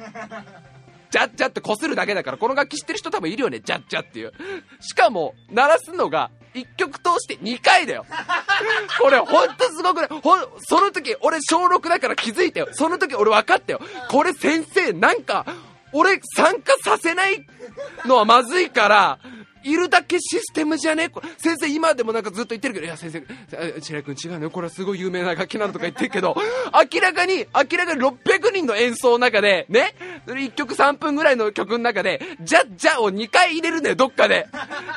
S1: ジャッジャって擦るだけだから、この楽器知ってる人多分いるよね、ジャッジャっていう。しかも、鳴らすのが、1曲通して2回だよ。これほんとすごくないほん、その時俺小6だから気づいたよ。その時俺分かったよ。これ先生なんか、俺参加させないのはまずいから、いるだけシステムじゃね？先生今でもなんかずっと言ってるけど、いや先生、白井君違うのよ。これはすごい有名な楽器なのとか言ってるけど、明らかに、明らかに600人の演奏の中で、ね、1曲3分ぐらいの曲の中で、じゃじゃを2回入れるのよ、どっかで。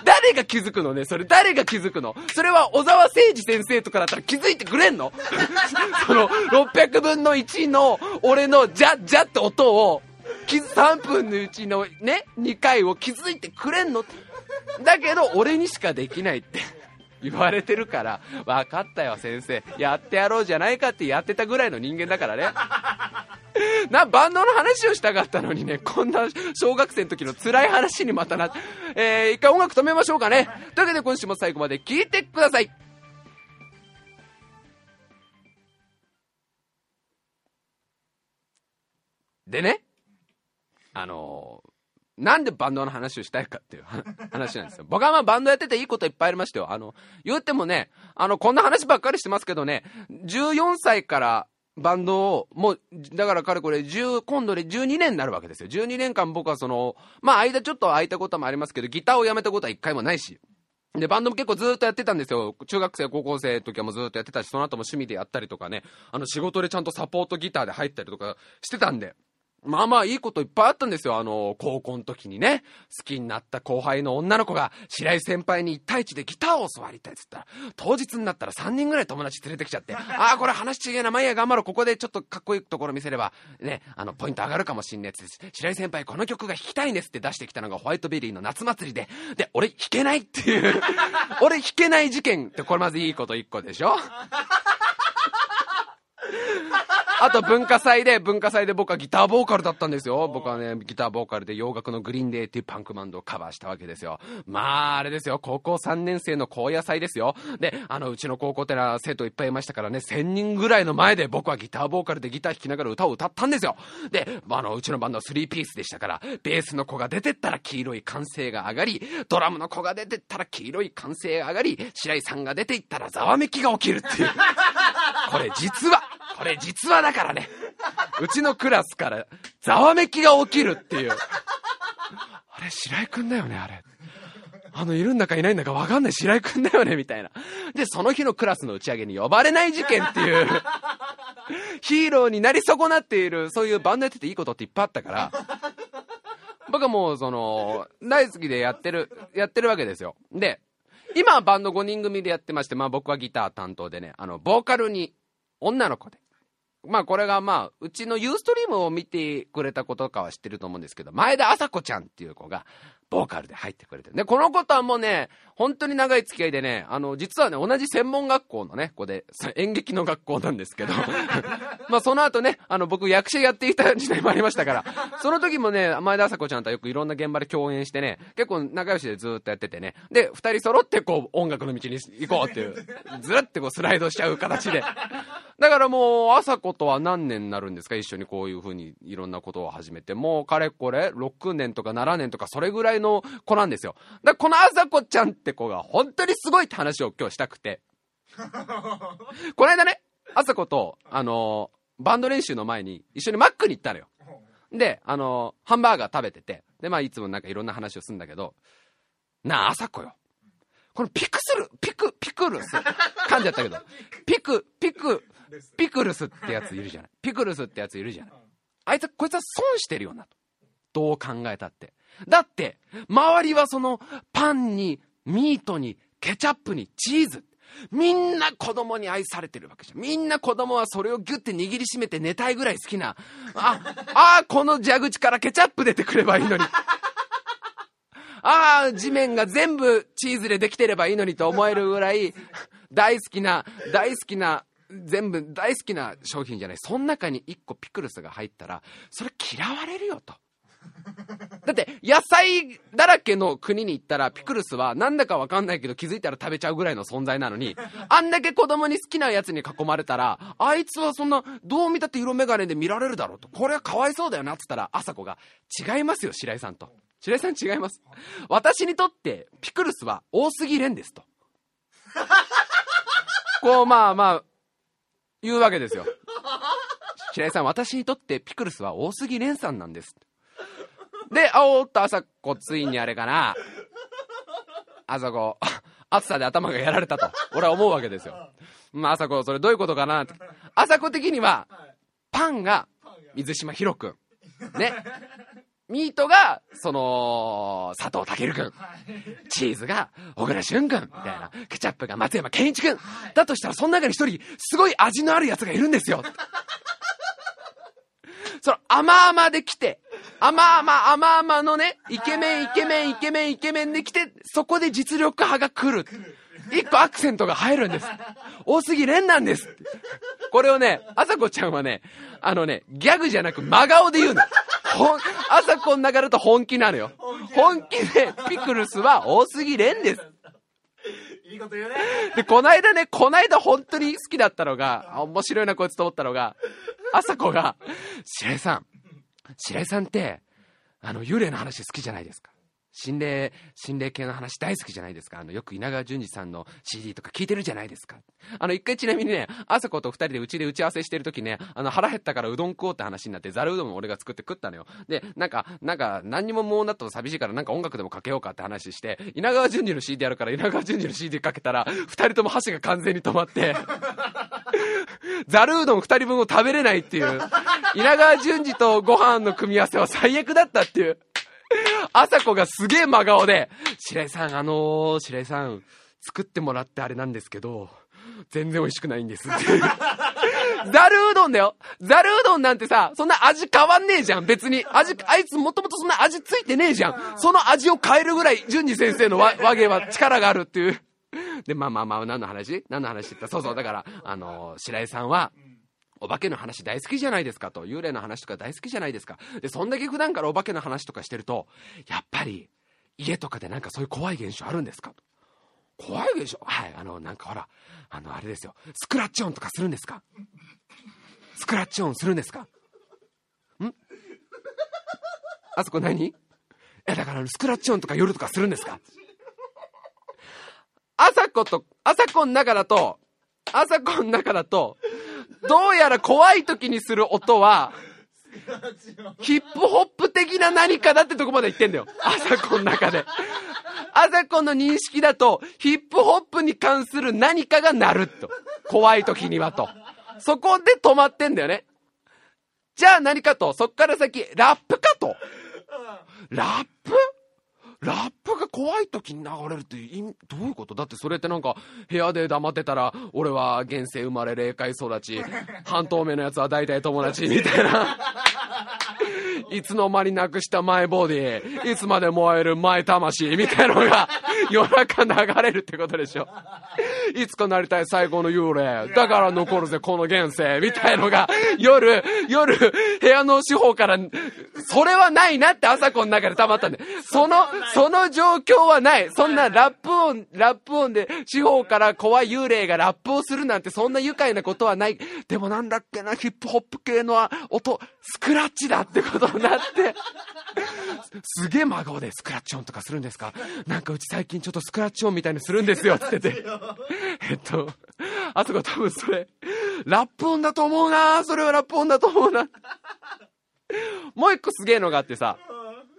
S1: 誰が気づくのね？それ誰が気づくの？それは小沢誠二先生とかだったら気づいてくれんの？その、600分の1の俺のじゃじゃって音を、3分のうちのね、2回を気づいてくれんの？だけど、俺にしかできないって 言われてるから、分かったよ、先生。やってやろうじゃないかってやってたぐらいの人間だからね。な、バンドの話をしたかったのにね、こんな小学生の時の辛い話にまたな、えー、一回音楽止めましょうかね。というわけで今週も最後まで聴いてください。でね、あのーなんでバンドの話をしたいかっていう 話なんですよ。僕はまあバンドやってていいこといっぱいありましたよ。あの、言ってもね、あの、こんな話ばっかりしてますけどね、14歳からバンドを、もう、だからかれこれ10、今度で12年になるわけですよ。12年間僕はその、まあ間ちょっと空いたこともありますけど、ギターをやめたことは一回もないし。で、バンドも結構ずっとやってたんですよ。中学生、高校生の時はもうずっとやってたし、その後も趣味でやったりとかね、あの仕事でちゃんとサポートギターで入ったりとかしてたんで。まあまあいいこといっぱいあったんですよ。あの、高校の時にね、好きになった後輩の女の子が、白井先輩に1対1でギターを教わりたいっつったら、当日になったら3人ぐらい友達連れてきちゃって、ああ、これ話違えな、まあいや、頑張ろう、ここでちょっとかっこいいところ見せれば、ね、あの、ポイント上がるかもしんねえっつって、白井先輩この曲が弾きたいんですって出してきたのがホワイトベリーの夏祭りで、で、俺弾けないっていう、俺弾けない事件ってこれまずいいこと1個でしょあと文化祭で、文化祭で僕はギターボーカルだったんですよ。僕はね、ギターボーカルで洋楽のグリーンデーっていうパンクバンドをカバーしたわけですよ。まあ、あれですよ。高校3年生の高野祭ですよ。で、あの、うちの高校ってのは生徒いっぱいいましたからね、1000人ぐらいの前で僕はギターボーカルでギター弾きながら歌を歌ったんですよ。で、あの、うちのバンドは3ピースでしたから、ベースの子が出てったら黄色い歓声が上がり、ドラムの子が出てったら黄色い歓声が上がり、白井さんが出ていったらざわめきが起きるっていう。これ実は、これ実話だからね。うちのクラスからざわめきが起きるっていう。あれ、白井くんだよね、あれ。あの、いるんだかいないんだかわかんない白井くんだよね、みたいな。で、その日のクラスの打ち上げに呼ばれない事件っていう、ヒーローになり損なっている、そういうバンドやってていいことっていっぱいあったから、僕はもう、その、大好きでやってる、やってるわけですよ。で、今はバンド5人組でやってまして、まあ僕はギター担当でね、あの、ボーカルに女の子で、まあこれがまあ、うちのユーストリームを見てくれたことかは知ってると思うんですけど、前田麻子ちゃんっていう子が、ボーカルで入ってくれてる。で、この子とはもうね、本当に長い付き合いでね、あの、実はね、同じ専門学校のね、子で、演劇の学校なんですけど、まあその後ね、あの、僕役者やっていた時代もありましたから、その時もね、前田麻子ちゃんとはよくいろんな現場で共演してね、結構仲良しでずっとやっててね、で、二人揃ってこう、音楽の道に行こうっていう、ずるってこうスライドしちゃう形で。だからもう、朝子とは何年になるんですか？一緒にこういう風にいろんなことを始めて。もう、かれこれ、6年とか7年とか、それぐらいの子なんですよ。だこの朝子ちゃんって子が本当にすごいって話を今日したくて。この間ね、朝子と、あのー、バンド練習の前に一緒にマックに行ったのよ。で、あのー、ハンバーガー食べてて、で、まあいつもなんかいろんな話をするんだけど、なあ、朝子よ。このピクスル、ピク、ピクルス。噛んじゃったけど、ピク、ピク、ピクルスってやついるじゃない。ピクルスってやついるじゃない。あいつ、こいつは損してるよなと。どう考えたって。だって、周りはその、パンに、ミートに、ケチャップに、チーズ。みんな子供に愛されてるわけじゃん。みんな子供はそれをギュッて握りしめて寝たいぐらい好きな。あ、あ、この蛇口からケチャップ出てくればいいのに。ああ、地面が全部チーズでできてればいいのにと思えるぐらい、大好きな、大好きな全部大好きな商品じゃない。その中に1個ピクルスが入ったら、それ嫌われるよと。だって、野菜だらけの国に行ったら、ピクルスはなんだかわかんないけど気づいたら食べちゃうぐらいの存在なのに、あんだけ子供に好きなやつに囲まれたら、あいつはそんな、どう見たって色眼鏡で見られるだろうと。これはかわいそうだよなって言ったら、朝子が、違いますよ、白井さんと。白井さん違います。私にとって、ピクルスは多すぎれんですと。こう、まあまあ、言うわけですよ。白井さん、私にとってピクルスは大杉蓮さんなんです。で、あおっと、朝子、ついにあれかな。あそこ、暑さで頭がやられたと、俺は思うわけですよ。まあ、朝子、それどういうことかなって。朝子的には、パンが水島ひろくん。ね。ミートが、その、佐藤健くん。チーズが、小倉淳くん。みたいな。ケチャップが松山健一くん。だとしたら、その中に一人、すごい味のあるやつがいるんですよ。その、甘々で来て、甘々、甘々のね、イケメン、イケメン、イケメン、イケメンで来て、そこで実力派が来る。一個アクセントが入るんです。大杉蓮なんです。これをね、あさこちゃんはね、あのね、ギャグじゃなく真顔で言うの。ほん、朝こんながると本気なのよ。本気で、ピクルスは大杉蓮です。
S2: いいこと言うね。
S1: で、こないだね、こないだ本当に好きだったのが、面白いなこいつと思ったのが、朝子が、白井さん、白井さんって、あの、幽霊の話好きじゃないですか。心霊、心霊系の話大好きじゃないですか。あの、よく稲川淳二さんの CD とか聞いてるじゃないですか。あの、一回ちなみにね、朝子と二人でうちで打ち合わせしてる時ね、あの、腹減ったからうどん食おうって話になって、ざるうどんを俺が作って食ったのよ。で、なんか、なんか、何にももうなったと寂しいからなんか音楽でもかけようかって話して、稲川淳二の CD やるから稲川淳二の CD かけたら、二人とも箸が完全に止まって、ざるうどん二人分を食べれないっていう、稲川淳二とご飯の組み合わせは最悪だったっていう。朝子がすげえ真顔で、白井さん、あのー、白井さん、作ってもらってあれなんですけど、全然美味しくないんですって。ざるうどんだよ。ざるうどんなんてさ、そんな味変わんねえじゃん、別に。味、あいつもともとそんな味ついてねえじゃん。その味を変えるぐらい、淳二先生の和和芸は力があるっていう。で、まあまあまあ、何の話？何の話って言った？そうそう、だから、あのー、白井さんは、お化けの話大好きじゃないですかと、幽霊の話とか大好きじゃないですか。で、そんだけ普段からお化けの話とかしてると、やっぱり、家とかでなんかそういう怖い現象あるんですか？と。怖い現象？はい、あの、なんかほら、あの、あれですよ。スクラッチ音とかするんですか？スクラッチ音するんですか？ん？あそこ何？え、だからスクラッチ音とか夜とかするんですか？朝子と、朝子の中だと、朝子の中だと、どうやら怖い時にする音は、ヒップホップ的な何かだってとこまで言ってんだよ。朝子の中で。朝子の認識だと、ヒップホップに関する何かが鳴ると。怖い時にはと。そこで止まってんだよね。じゃあ何かと、そっから先、ラップかと。ラップ？ラップが怖い時に流れるってどういうこと？だってそれってなんか部屋で黙ってたら俺は現世生まれ霊界育ち半透明のやつは大体友達みたいな。いつの間になくしたマイボディいつまで燃えるマイ魂みたいなのが 夜中流れるってことでしょ。いつかなりたい最高の幽霊だから残るぜこの現世みたいのが夜夜部屋の四方からそれはないなって朝子の中で溜まったんでそのその状況はない。そんなラップ音ラップ音で四方から怖い幽霊がラップをするなんてそんな愉快なことはない。でもなんだっけなヒップホップ系の音スクラッチだってことになって。すげえ真顔でスクラッチオンとかするんですか？なんかうち最近ちょっとスクラッチオンみたいにするんですよって言って。てえっとあそこ多分それラップ音だと思うな。それはラップ音だと思うな。もう一個すげえのがあってさ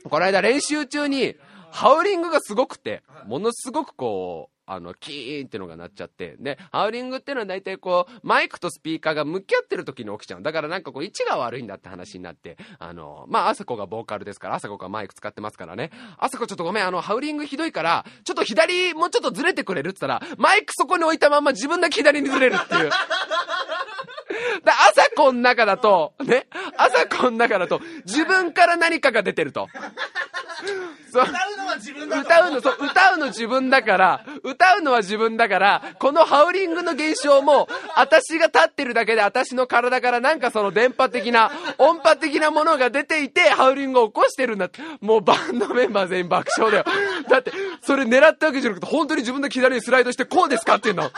S1: この間練習中にハウリングがすごくてものすごくこうあの、キーンってのが鳴っちゃって。で、ハウリングってのは大体こう、マイクとスピーカーが向き合ってる時に起きちゃう。だからなんかこう、位置が悪いんだって話になって、あの、まあ、あさこがボーカルですから、あさこがマイク使ってますからね。あさこちょっとごめん、あの、ハウリングひどいから、ちょっと左、もうちょっとずれてくれるって言ったら、マイクそこに置いたまんま自分だけ左にずれるっていう。で、朝子の中だと、ね、朝子の中だと、自分から何かが出てると。そう
S2: 歌うのは自分だと
S1: 歌うの、そう、歌うの自分だから、歌うのは自分だから、このハウリングの現象も、私が立ってるだけで私の体からなんかその電波的な、音波的なものが出ていて、ハウリングを起こしてるんだって。もうバンドメンバー全員爆笑だよ。だって、それ狙ったわけじゃなくて、本当に自分の左にスライドしてこうですかっていうの。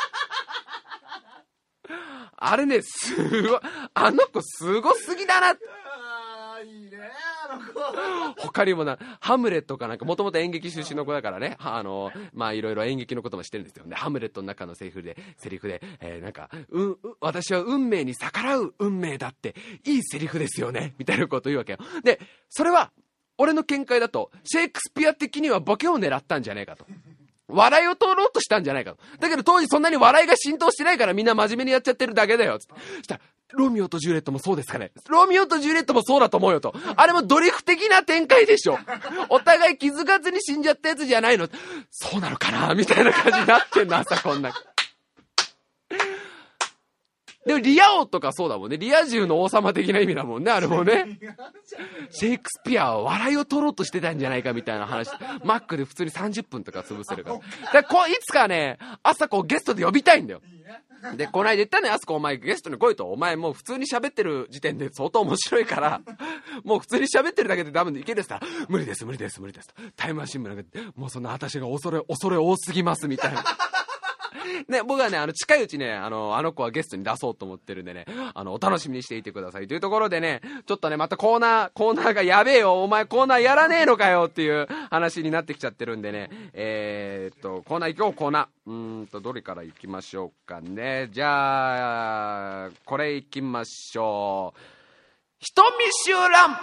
S1: あれね、すごい、あの子すごすぎだなって。
S2: あーいいねあの子
S1: 他にもな、ハムレットかなんか、もともと演劇出身の子だからね、あの、まあいろいろ演劇のこともしてるんですよ。で、ハムレットの中のセリフで、セリフで、えーなんか、うん、私は運命に逆らう運命だって、いいセリフですよね、みたいなことを言うわけよ。で、それは、俺の見解だと、シェイクスピア的にはボケを狙ったんじゃねえかと。笑いを取ろうとしたんじゃないかと。だけど当時そんなに笑いが浸透してないからみんな真面目にやっちゃってるだけだよ。つってしたら、ロミオとジュリエットもそうですかね。ロミオとジュリエットもそうだと思うよと。あれもドリフ的な展開でしょ。お互い気づかずに死んじゃったやつじゃないの。そうなのかなみたいな感じになってんの、朝こんな。でもリア王とかそうだもんね。リア充の王様的な意味だもんね、あれもね。シェイクスピアは笑いを取ろうとしてたんじゃないかみたいな話。マックで普通に30分とか潰せるから。でこういつかね、朝こうゲストで呼びたいんだよ。で、この間言ったね、あそこお前ゲストに来いと。お前もう普通に喋ってる時点で相当面白いから、もう普通に喋ってるだけでダメでいけるって言ったら、無理です、無理です、無理ですと。タイムマシン部なんか、もうそんな私が恐れ、恐れ多すぎますみたいな。ね、僕はね、あの、近いうちね、あの、あの子はゲストに出そうと思ってるんでね、あの、お楽しみにしていてください。というところでね、ちょっとね、またコーナー、コーナーがやべえよ、お前コーナーやらねえのかよっていう 話になってきちゃってるんでね、えー、っと、コーナー行こう、コーナー。うーんと、どれから行きましょうかね。じゃあ、これ行きましょう。人見知らん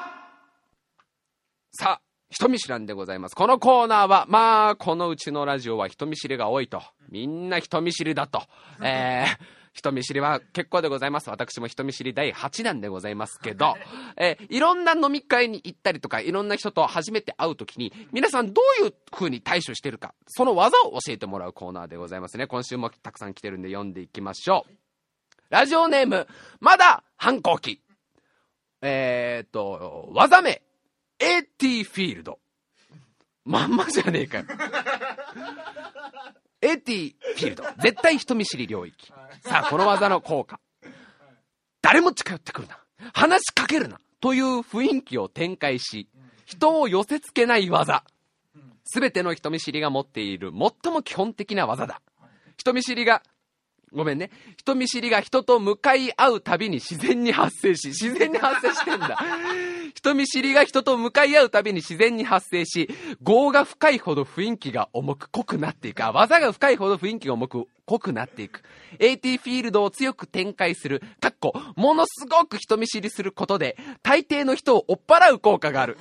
S1: さあ、人見知らんでございます。このコーナーは、まあ、このうちのラジオは人見知りが多いと。みんな人見知りだと。えー、人見知りは結構でございます。私も人見知り第8弾でございますけど、えーいろんな飲み会に行ったりとか、いろんな人と初めて会うときに、皆さんどういう風に対処してるか、その技を教えてもらうコーナーでございますね。今週もたくさん来てるんで読んでいきましょう。ラジオネーム、まだ反抗期。えーっと、技名、AT フィールド。まんまじゃねえかよ。AT フィールド。絶対人見知り領域。さあ、この技の効果。誰も近寄ってくるな。話しかけるな。という雰囲気を展開し、人を寄せ付けない技。すべての人見知りが持っている最も基本的な技だ。人見知りが、ごめんね。人見知りが人と向かい合うたびに自然に発生し、自然に発生してんだ。人見知りが人と向かい合うたびに自然に発生し、業が深いほど雰囲気が重く濃くなっていく。あ技が深いほど雰囲気が重く濃くなっていく。AT フィールドを強く展開する、かっこ、ものすごく人見知りすることで、大抵の人を追っ払う効果がある。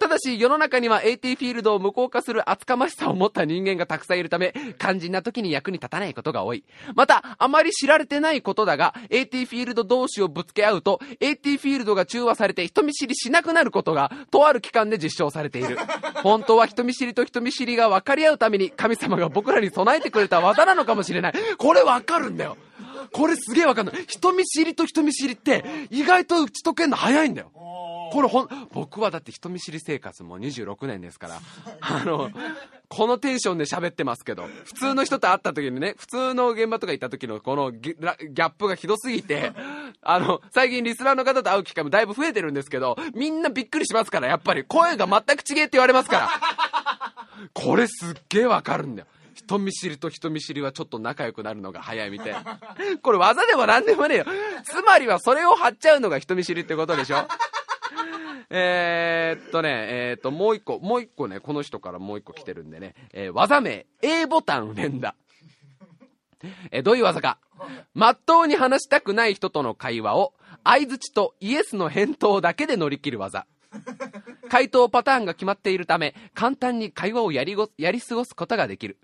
S1: ただし、世の中には AT フィールドを無効化する厚かましさを持った人間がたくさんいるため、肝心な時に役に立たないことが多い。また、あまり知られてないことだが、AT フィールド同士をぶつけ合うと、AT フィールドが中和されて人見知りしなくなることが、とある機関で実証されている。本当は人見知りと人見知りが分かり合うために、神様が僕らに備えてくれた技なのかもしれない。これ分かるんだよ。これすげえ分かんない。人見知りと人見知りって、意外と打ち解けるの早いんだよ。これほん、僕はだって人見知り生活も26年ですから、あの、このテンションで喋ってますけど、普通の人と会った時にね、普通の現場とか行った時のこのギギャップがひどすぎて、あの、最近リスナーの方と会う機会もだいぶ増えてるんですけど、みんなびっくりしますから、やっぱり声が全く違えって言われますから。これすっげえわかるんだよ。人見知りと人見知りはちょっと仲良くなるのが早いみたいな。これ技でも何でもねえよ。つまりはそれを張っちゃうのが人見知りってことでしょえっとね、えーっと、もう一個、もう一個ね、この人からもう一個来てるんでね、えー技名、A ボタン連打。えーどういう技か。まっとうに話したくない人との会話を、相づちとイエスの返答だけで乗り切る技。回答パターンが決まっているため、簡単に会話をやりごやり過ごすことができる。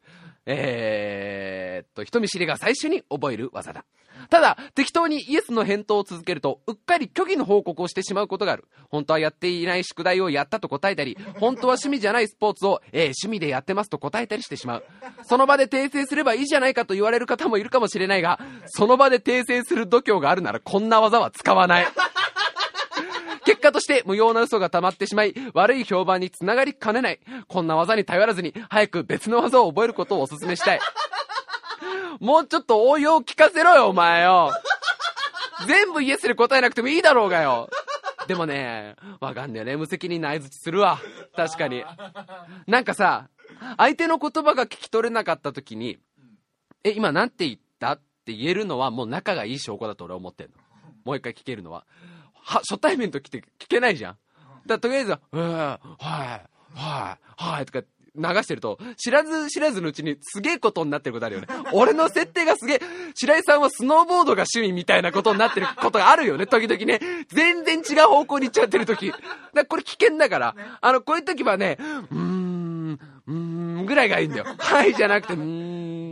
S1: えーっと、人見知りが最初に覚える技だ。ただ、適当にイエスの返答を続けると、うっかり虚偽の報告をしてしまうことがある。本当はやっていない宿題をやったと答えたり、本当は趣味じゃないスポーツを、えー趣味でやってますと答えたりしてしまう。その場で訂正すればいいじゃないかと言われる方もいるかもしれないが、その場で訂正する度胸があるならこんな技は使わない。結果として無用な嘘が溜まってしまい、悪い評判につながりかねない。こんな技に頼らずに、早く別の技を覚えることをお勧めしたい。もうちょっと応用聞かせろよ、お前よ。全部イエスで答えなくてもいいだろうがよ。でもね、わかんねえね。無責任な相づちするわ。確かに。なんかさ、相手の言葉が聞き取れなかった時に、え、今なんて言った？って言えるのはもう仲がいい証拠だと俺は思ってんの。もう一回聞けるのは。は、初対面の時って聞けないじゃん。だとりあえず、うー、はい、はい、はい、とか流してると、知らず知らずのうちにすげえことになってることあるよね。俺の設定がすげえ、白井さんはスノーボードが趣味みたいなことになってることがあるよね、時々ね。全然違う方向に行っちゃってる時。だこれ危険だから、あの、こういう時はね、うーん、うーん、ぐらいがいいんだよ。はいじゃなくて、うーん、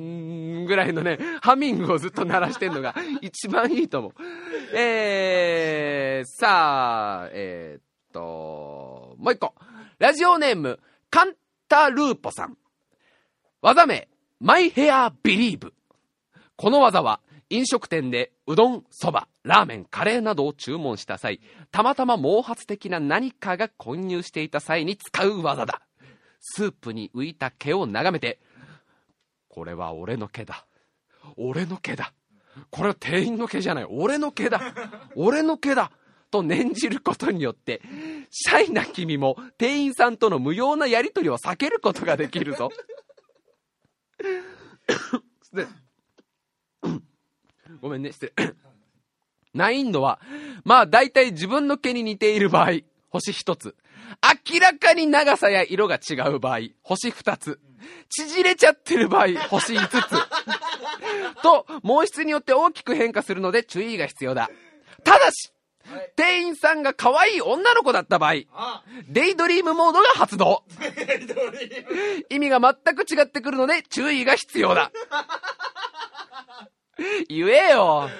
S1: ぐらいのね、ハミングをずっと鳴らしてんのが一番いいと思う。えー、さあ、えー、っと、もう一個。ラジオネーム、カンタルーポさん。技名、マイヘアビリーブ。この技は、飲食店でうどん、そば、ラーメン、カレーなどを注文した際、たまたま毛髪的な何かが混入していた際に使う技だ。スープに浮いた毛を眺めて、これは俺の毛だ。俺の毛だ。これは店員の毛じゃない。俺の毛だ。俺の毛だ。と念じることによって、シャイな君も店員さんとの無用なやりとりを避けることができるぞ。で ごめんね、失礼。難易度は、まあ大体自分の毛に似ている場合、星一つ。明らかに長さや色が違う場合、星二つ。縮れちゃってる場合、星五つ。と、毛質によって大きく変化するので注意が必要だ。ただし、
S2: はい
S1: 店員さんが可愛い女の子だった場合、
S2: あ
S1: デイドリームモードが発動。意味が全く違ってくるので注意が必要だ。言えよ。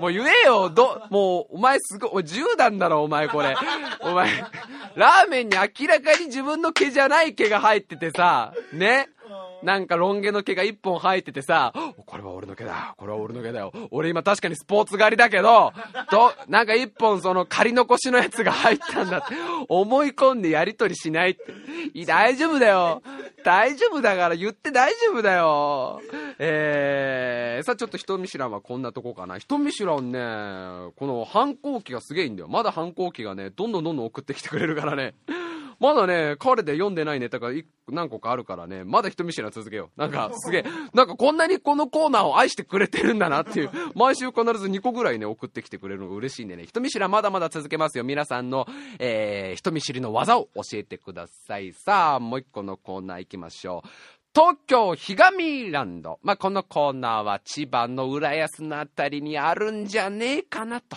S1: もう言えよ。ど、もう、お前すごい、おい10段だろ、お前これ。お前、ラーメンに明らかに自分の毛じゃない毛が入っててさ、ね。なんかロン毛の毛が一本入っててさ、これは俺の毛だ。これは俺の毛だよ。俺今確かにスポーツ狩りだけど、と、なんか一本その仮残しのやつが入ったんだって、思い込んでやりとりしないって。い大丈夫だよ。大丈夫だから言って大丈夫だよ。えー、さあちょっと人見知らんはこんなとこかな。人見知らんね、この反抗期がすげえんだよ。まだ反抗期がね、どんどんどんどん送ってきてくれるからね。まだね、彼で読んでないネタが何個かあるからね、まだ人見知りは続けよう。なんか、すげえ、なんかこんなにこのコーナーを愛してくれてるんだなっていう、毎週必ず2個ぐらいね、送ってきてくれるのが嬉しいんでね、人見知りはまだまだ続けますよ。皆さんの、えー、人見知りの技を教えてください。さあ、もう一個のコーナー行きましょう。東京ひがみランド。まあ、このコーナーは千葉の浦安のあたりにあるんじゃねえかなと。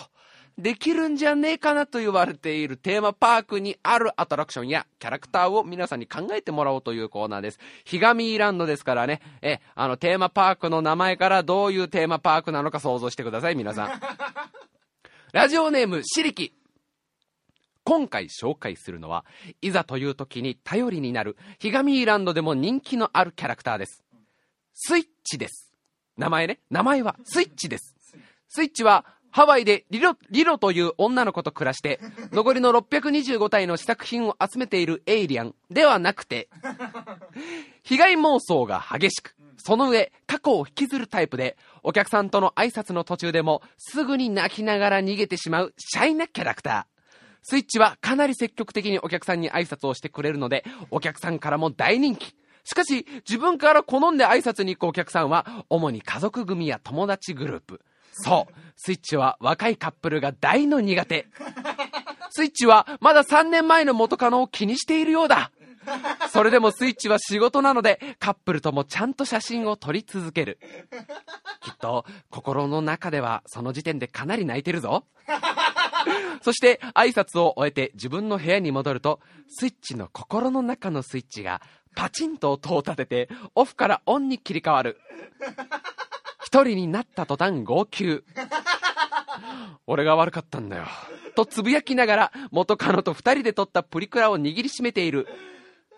S1: できるんじゃねえかなと言われているテーマパークにあるアトラクションやキャラクターを皆さんに考えてもらおうというコーナーです。ひがみランドですからね、え、あのテーマパークの名前からどういうテーマパークなのか想像してください、皆さん。ラジオネーム、しりき。今回紹介するのは、いざという時に頼りになる、ひがみーランドでも人気のあるキャラクターです。スイッチです。名前ね。名前はスイッチです。スイッチは、ハワイでリロ、リロという女の子と暮らして、残りの625体の試作品を集めているエイリアンではなくて、被害妄想が激しく、その上、過去を引きずるタイプで、お客さんとの挨拶の途中でも、すぐに泣きながら逃げてしまうシャイなキャラクター。スイッチはかなり積極的にお客さんに挨拶をしてくれるので、お客さんからも大人気。しかし、自分から好んで挨拶に行くお客さんは、主に家族組や友達グループ。そう、スイッチは若いカップルが大の苦手。スイッチはまだ3年前の元カノを気にしているようだ。それでもスイッチは仕事なので、カップルともちゃんと写真を撮り続ける。きっと、心の中ではその時点でかなり泣いてるぞ。そして挨拶を終えて自分の部屋に戻ると、スイッチの心の中のスイッチがパチンと音を立てて、オフからオンに切り替わる。一人になった途端号泣。俺が悪かったんだよ。とつぶやきながら元カノと二人で撮ったプリクラを握りしめている。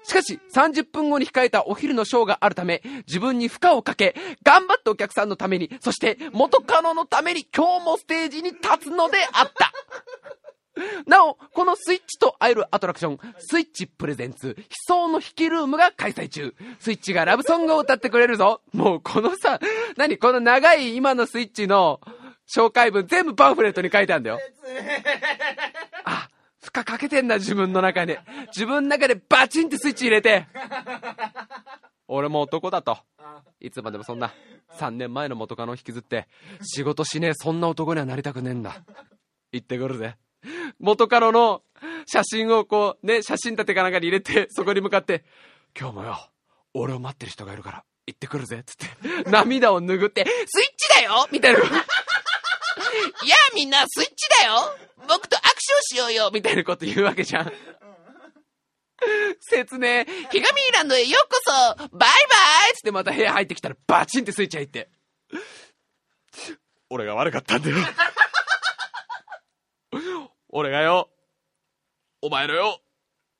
S1: しかし、30分後に控えたお昼のショーがあるため、自分に負荷をかけ、頑張ってお客さんのために、そして元カノのために今日もステージに立つのであった。なお、このスイッチと会えるアトラクション、スイッチプレゼンツ、悲壮の引きルームが開催中。スイッチがラブソングを歌ってくれるぞ。もうこのさ、何この長い今のスイッチの紹介文全部パンフレットに書いてあるんだよ。あ、負荷かけてんだ、自分の中で。自分の中でバチンってスイッチ入れて。俺も男だと。いつまでもそんな、3年前の元カノを引きずって、仕事しねえ、そんな男にはなりたくねえんだ。行ってくるぜ。元カノの写真をこう、ね、写真立てかなんかに入れて、そこに向かって、今日もよ、俺を待ってる人がいるから、行ってくるぜ、つって、涙を拭って、スイッチだよみたいな。いやあみんな、スイッチだよ僕と握手をしようよみたいなこと言うわけじゃん。説明、ひがみーランドへようこそバイバイつってまた部屋入ってきたらバチンってスイッチ入って。俺が悪かったんだよ。俺がよ、お前のよ、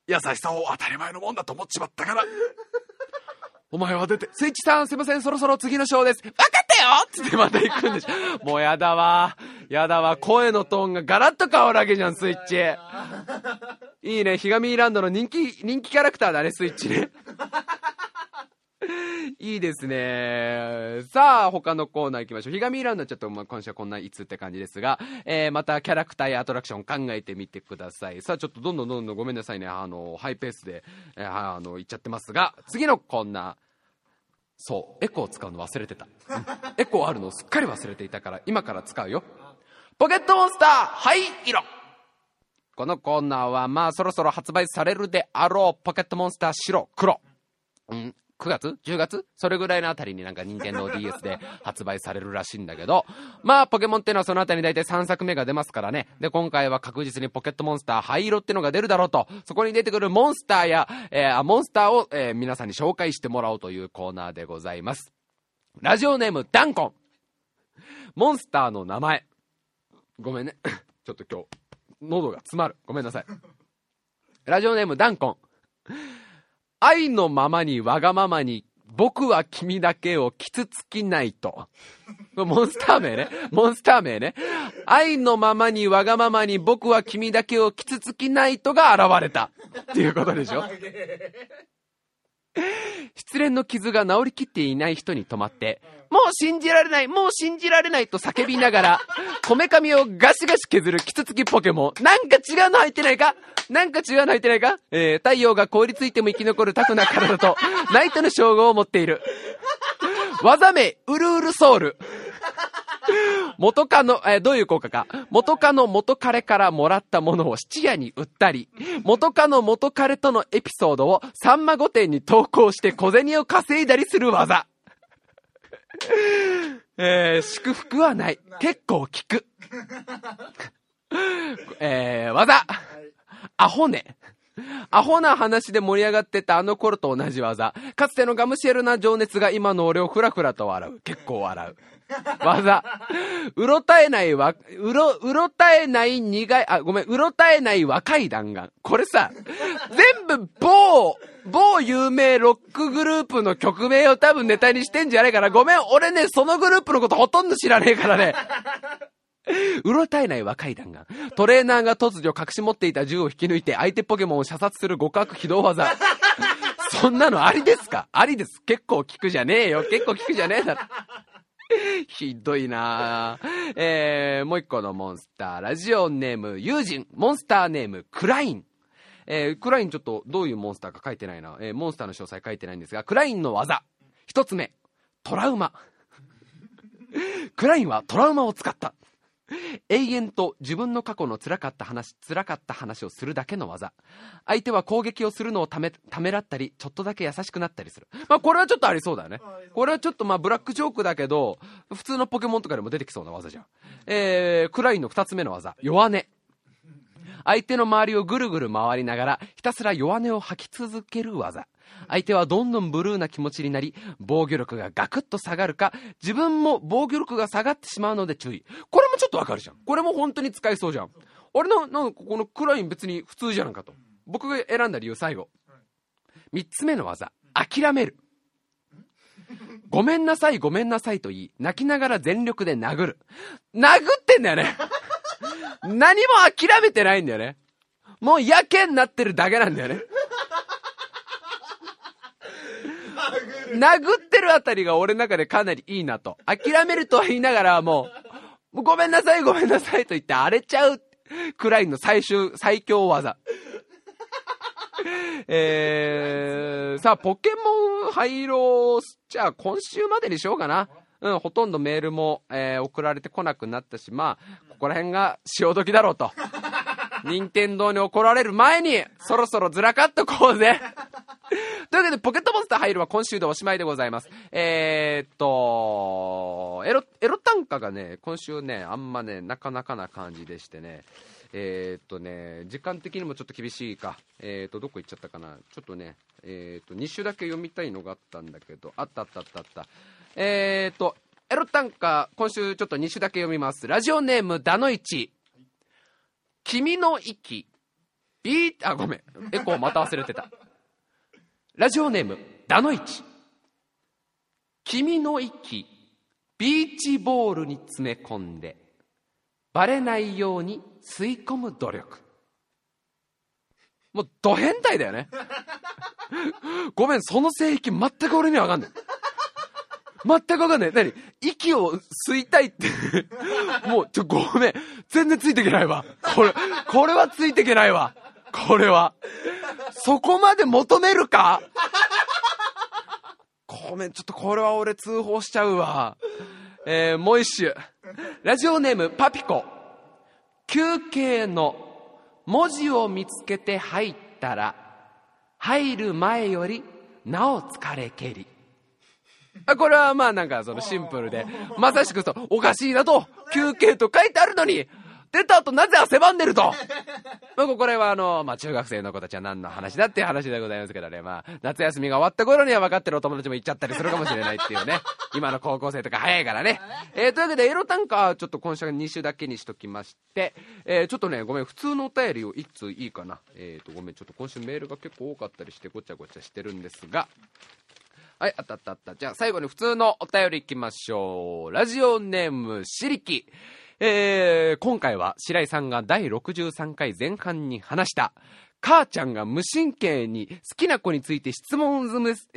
S1: 優しさを当たり前のもんだと思っちまったから。お前は出て、スイッチさんすいません、そろそろ次のショーです。わかったよつってまた行くんでしょ。もうやだわ。やだわ。声のトーンがガラッと変わるわけじゃん、スイッチ。いいね、ひがみーランドの人気、人気キャラクターだね、スイッチね。いいですね。さあ、他のコーナー行きましょう。ひがみーランドはちょっと、まあ、今週はこんないつって感じですが、えー、またキャラクターやアトラクション考えてみてください。さあ、ちょっとどんどんどんどんごめんなさいね。あの、ハイペースで、えー、あの、行っちゃってますが、次のコーナー。そう、エコー使うの忘れてた。エコーあるのすっかり忘れていたから、今から使うよ。ポケットモンスター、灰色このコーナーは、まあ、そろそろ発売されるであろう、ポケットモンスター白、黒。うん、9月 ?10 月？それぐらいのあたりになんか任天堂 DS で発売されるらしいんだけど、まあ、ポケモンってのはそのあたりに大体3作目が出ますからね。で、今回は確実にポケットモンスター灰色ってのが出るだろうと、そこに出てくるモンスターや、えー、モンスターを、えー、皆さんに紹介してもらおうというコーナーでございます。ラジオネーム、ダンコン。モンスターの名前。ごめんね。ちょっと今日、喉が詰まる。ごめんなさい。ラジオネーム、ダンコン。愛のままにわがままに、僕は君だけを傷つきないと。モンスター名ね。モンスター名ね。愛のままにわがままに僕は君だけを傷つきないとが現れた。っていうことでしょ？失恋の傷が治りきっていない人に止まって、もう信じられない、もう信じられないと叫びながら、こめかみをガシガシ削るキツツキポケモン。なんか違うの入ってないか？なんか違うの入ってないか？えー、太陽が凍りついても生き残るタフな体と、ナイトの称号を持っている。技名、ウルウルソウル。元カノ、えーどういう効果か？元カノ元彼からもらったものを質屋に売ったり、元カノ元彼とのエピソードをさんま御殿に投稿して小銭を稼いだりする技。えー祝福はない。結構効く。えー技。アホね。アホな話で盛り上がってたあの頃と同じ技。かつてのガムシエルな情熱が今の俺をふらふらと笑う。結構笑う。技。うろたえないわ、うろ、うろたえない苦い、あ、ごめん、うろたえない若い弾丸。これさ、全部某、某有名ロックグループの曲名を多分ネタにしてんじゃないかな。ごめん、俺ね、そのグループのことほとんど知らねえからね。うろたえない若い弾丸。トレーナーが突如隠し持っていた銃を引き抜いて相手ポケモンを射殺する極悪非道技。そんなのありですか？ありです。結構効くじゃねえよ。結構効くじゃねえだろ。ひどいなぁえー、もう一個のモンスター。ラジオネーム、友人。モンスターネーム、クライン。えー、クラインちょっとどういうモンスターか書いてないな。えー、モンスターの詳細書いてないんですが、クラインの技。一つ目、トラウマ。クラインはトラウマを使った。永遠と自分の過去の辛かった話、辛かった話をするだけの技。相手は攻撃をするのをため、ためらったり、ちょっとだけ優しくなったりする。まあこれはちょっとありそうだよね。これはちょっとまあブラックジョークだけど、普通のポケモンとかでも出てきそうな技じゃん。えー、クラインの二つ目の技、弱音。相手の周りをぐるぐる回りながら、ひたすら弱音を吐き続ける技。相手はどんどんブルーな気持ちになり、防御力がガクッと下がるか、自分も防御力が下がってしまうので注意。これもちょっとわかるじゃん。これも本当に使えそうじゃん。俺の、なんかこのクライン別に普通じゃんかと。僕が選んだ理由最後。三つ目の技、諦める。ごめんなさい、ごめんなさいと言い、泣きながら全力で殴る。殴ってんだよね。何も諦めてないんだよね。もうやけになってるだけなんだよね。殴ってるあたりが俺の中でかなりいいなと。諦めるとは言いながらもう、ごめんなさいごめんなさいと言って荒れちゃうくらいの最終、最強技。えー、さあ、ポケモン廃炉、じゃあ今週までにしようかな。うん、ほとんどメールも、えー送られてこなくなったし、まあ、ここら辺が潮時だろうと。任天堂に怒られる前に、そろそろずらかっとこうぜ。というわけで、ポケットモンスター入るは今週でおしまいでございます。えー、っと、エロ、エロ単価がね、今週ね、あんまね、なかなかな感じでしてね、えー、っとね、時間的にもちょっと厳しいか。えー、っと、どこ行っちゃったかな。ちょっとね、えー、っと、2週だけ読みたいのがあったんだけど、あったあったあったあった。えー、っと、エロ単価、今週ちょっと2週だけ読みます。ラジオネーム、ダノイチ。君の息。ビー、あ、ごめん。エコーまた忘れてた。ラジオネーム、ダノイチ。君の息、ビーチボールに詰め込んで、バレないように吸い込む努力。もう、ド変態だよね。ごめん、その性癖全く俺にはわかんない。全くわかんない。何？息を吸いたいって。もう、ちょ、ごめん。全然ついていけないわ。これ、これはついていけないわ。これは。そこまで求めるか？ごめん、ちょっとこれは俺通報しちゃうわ。えー、もう一種。ラジオネーム、パピコ。休憩の文字を見つけて入ったら、入る前より、なお疲れけり。あこれはまあなんかそのシンプルで、まさしくそう、おかしいなと、休憩と書いてあるのに、出た後なぜ汗ばんでると。まあこれはあの、まあ中学生の子たちは何の話だっていう話でございますけどね、まあ夏休みが終わった頃には分かってるお友達も行っちゃったりするかもしれないっていうね。今の高校生とか早いからね。えー、というわけでエロ短歌ちょっと今週は2週だけにしときまして、えー、ちょっとね、ごめん、普通のお便りを1通いいかな。えーと、ごめん、ちょっと今週メールが結構多かったりしてごちゃごちゃしてるんですが、はい、あったあったあった。じゃあ最後に普通のお便りいきましょう。ラジオネーム、しりき。えー、今回は白井さんが第63回前半に話した、母ちゃんが無神経に好きな子について質問、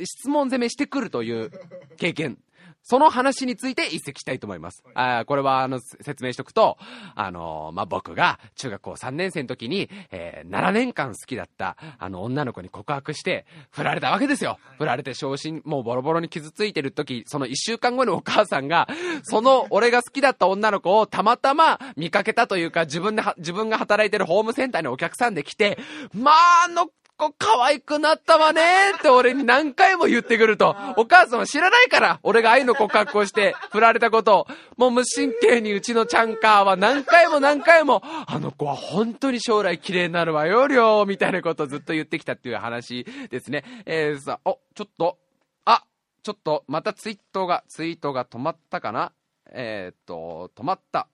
S1: 質問攻めしてくるという経験。その話について一席したいと思います。あーこれは、あの、せ説明しとくと、あのーまあ、僕が中学校3年生の時に、えー7年間好きだった、あの、女の子に告白して、振られたわけですよ。振られて昇進、もうボロボロに傷ついてる時、その1週間後にお母さんが、その俺が好きだった女の子をたまたま見かけたというか、自分では、自分が働いてるホームセンターにお客さんで来て、まあ、あの子可愛くなったわねって俺に何回も言ってくると。お母さんは知らないから、俺が愛の告白をして振られたことを。もう無神経にうちのチャンカーは何回も何回も、あの子は本当に将来綺麗になるわよ、りょう、みたいなことをずっと言ってきたっていう話ですね。えー、さ、お、ちょっと、あ、ちょっと、またツイートが、ツイートが止まったかな？えー、っと、止まった。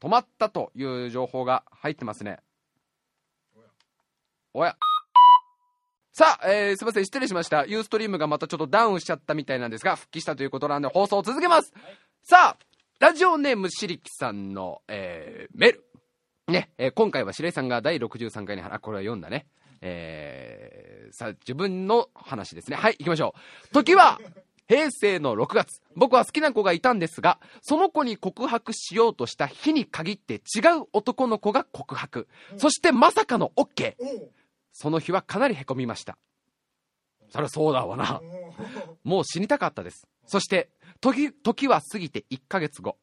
S1: 止まったという情報が入ってますね。おや。さあ、えー、すいません、失礼しました。ユーストリームがまたちょっとダウンしちゃったみたいなんですが、復帰したということなんで放送を続けます。さあ、ラジオネームしりきさんの、えー、メール。ね、えー今回は白井さんが第63回に、あ、これは読んだね。えー、さあ、自分の話ですね。はい、行きましょう。時は、平成の6月。僕は好きな子がいたんですが、その子に告白しようとした日に限って違う男の子が告白。そしてまさかの OK。その日はかなり凹みました。そりゃそうだわな。もう死にたかったです。そして、時、時は過ぎて1ヶ月後。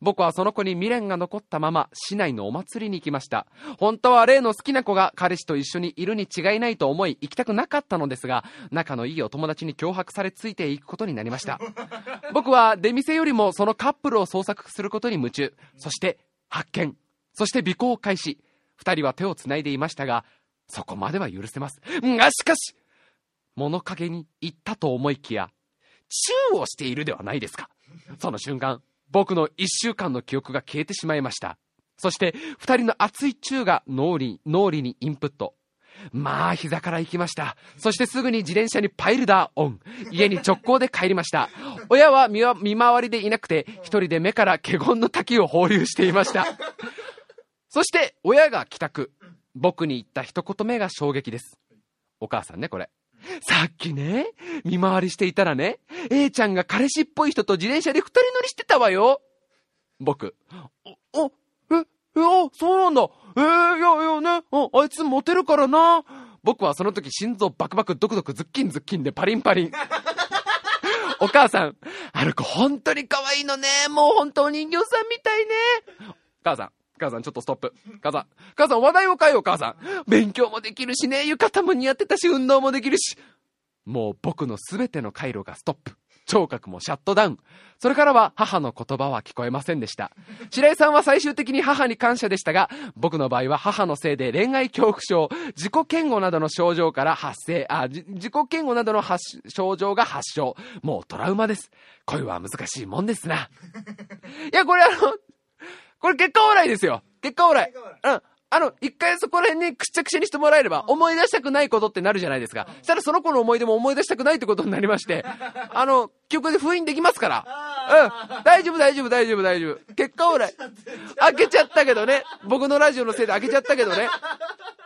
S1: 僕はその子に未練が残ったまま市内のお祭りに行きました。本当は例の好きな子が彼氏と一緒にいるに違いないと思い行きたくなかったのですが、仲のいいお友達に脅迫されついていくことになりました。僕は出店よりもそのカップルを捜索することに夢中。そして発見。そして尾行を開始。二人は手をつないでいましたが、そこまでは許せます。がしかし、物陰に行ったと思いきや、チューをしているではないですか。その瞬間、僕の一週間の記憶が消えてしまいました。そして、二人の熱いチューが脳裏、脳裏にインプット。まあ、膝から行きました。そしてすぐに自転車にパイルダーオン。家に直行で帰りました。親は見見回りでいなくて、一人で目から華厳の滝を放流していました。そして、親が帰宅。僕に言った一言目が衝撃です。お母さんね、これ。さっきね、見回りしていたらね、A ちゃんが彼氏っぽい人と自転車で二人乗りしてたわよ。僕。お、お、え、え、あ、そうなんだ。えー、いやいやね、ああいつモテるからな。僕はその時心臓バクバクドクドクズッキンズッキンでパリンパリン。お母さん、あの子本当に可愛いのね。もう本当お人形さんみたいね。お母さん、母さんちょっとストップ。母さん、母さん話題を変えよう母さん。勉強もできるしね、浴衣も似合ってたし、運動もできるし。もう僕のすべての回路がストップ。聴覚もシャットダウン。それからは母の言葉は聞こえませんでした。白井さんは最終的に母に感謝でしたが、僕の場合は母のせいで恋愛恐怖症、自己嫌悪などの症状から発生、あ、自己嫌悪などの症状が発症。もうトラウマです。恋は難しいもんですな。いや、これあの、これ結果オーライですよ。結果オーライ。うん。あの、一回そこら辺にくしゃくしゃにしてもらえれば、思い出したくないことってなるじゃないですか。そしたらその子の思い出も思い出したくないってことになりまして、あの、記憶で封印できますから。うん。大丈夫、大丈夫、大丈夫、大丈夫。結果オーライ。開けちゃったけどね。僕のラジオのせいで開けちゃったけどね。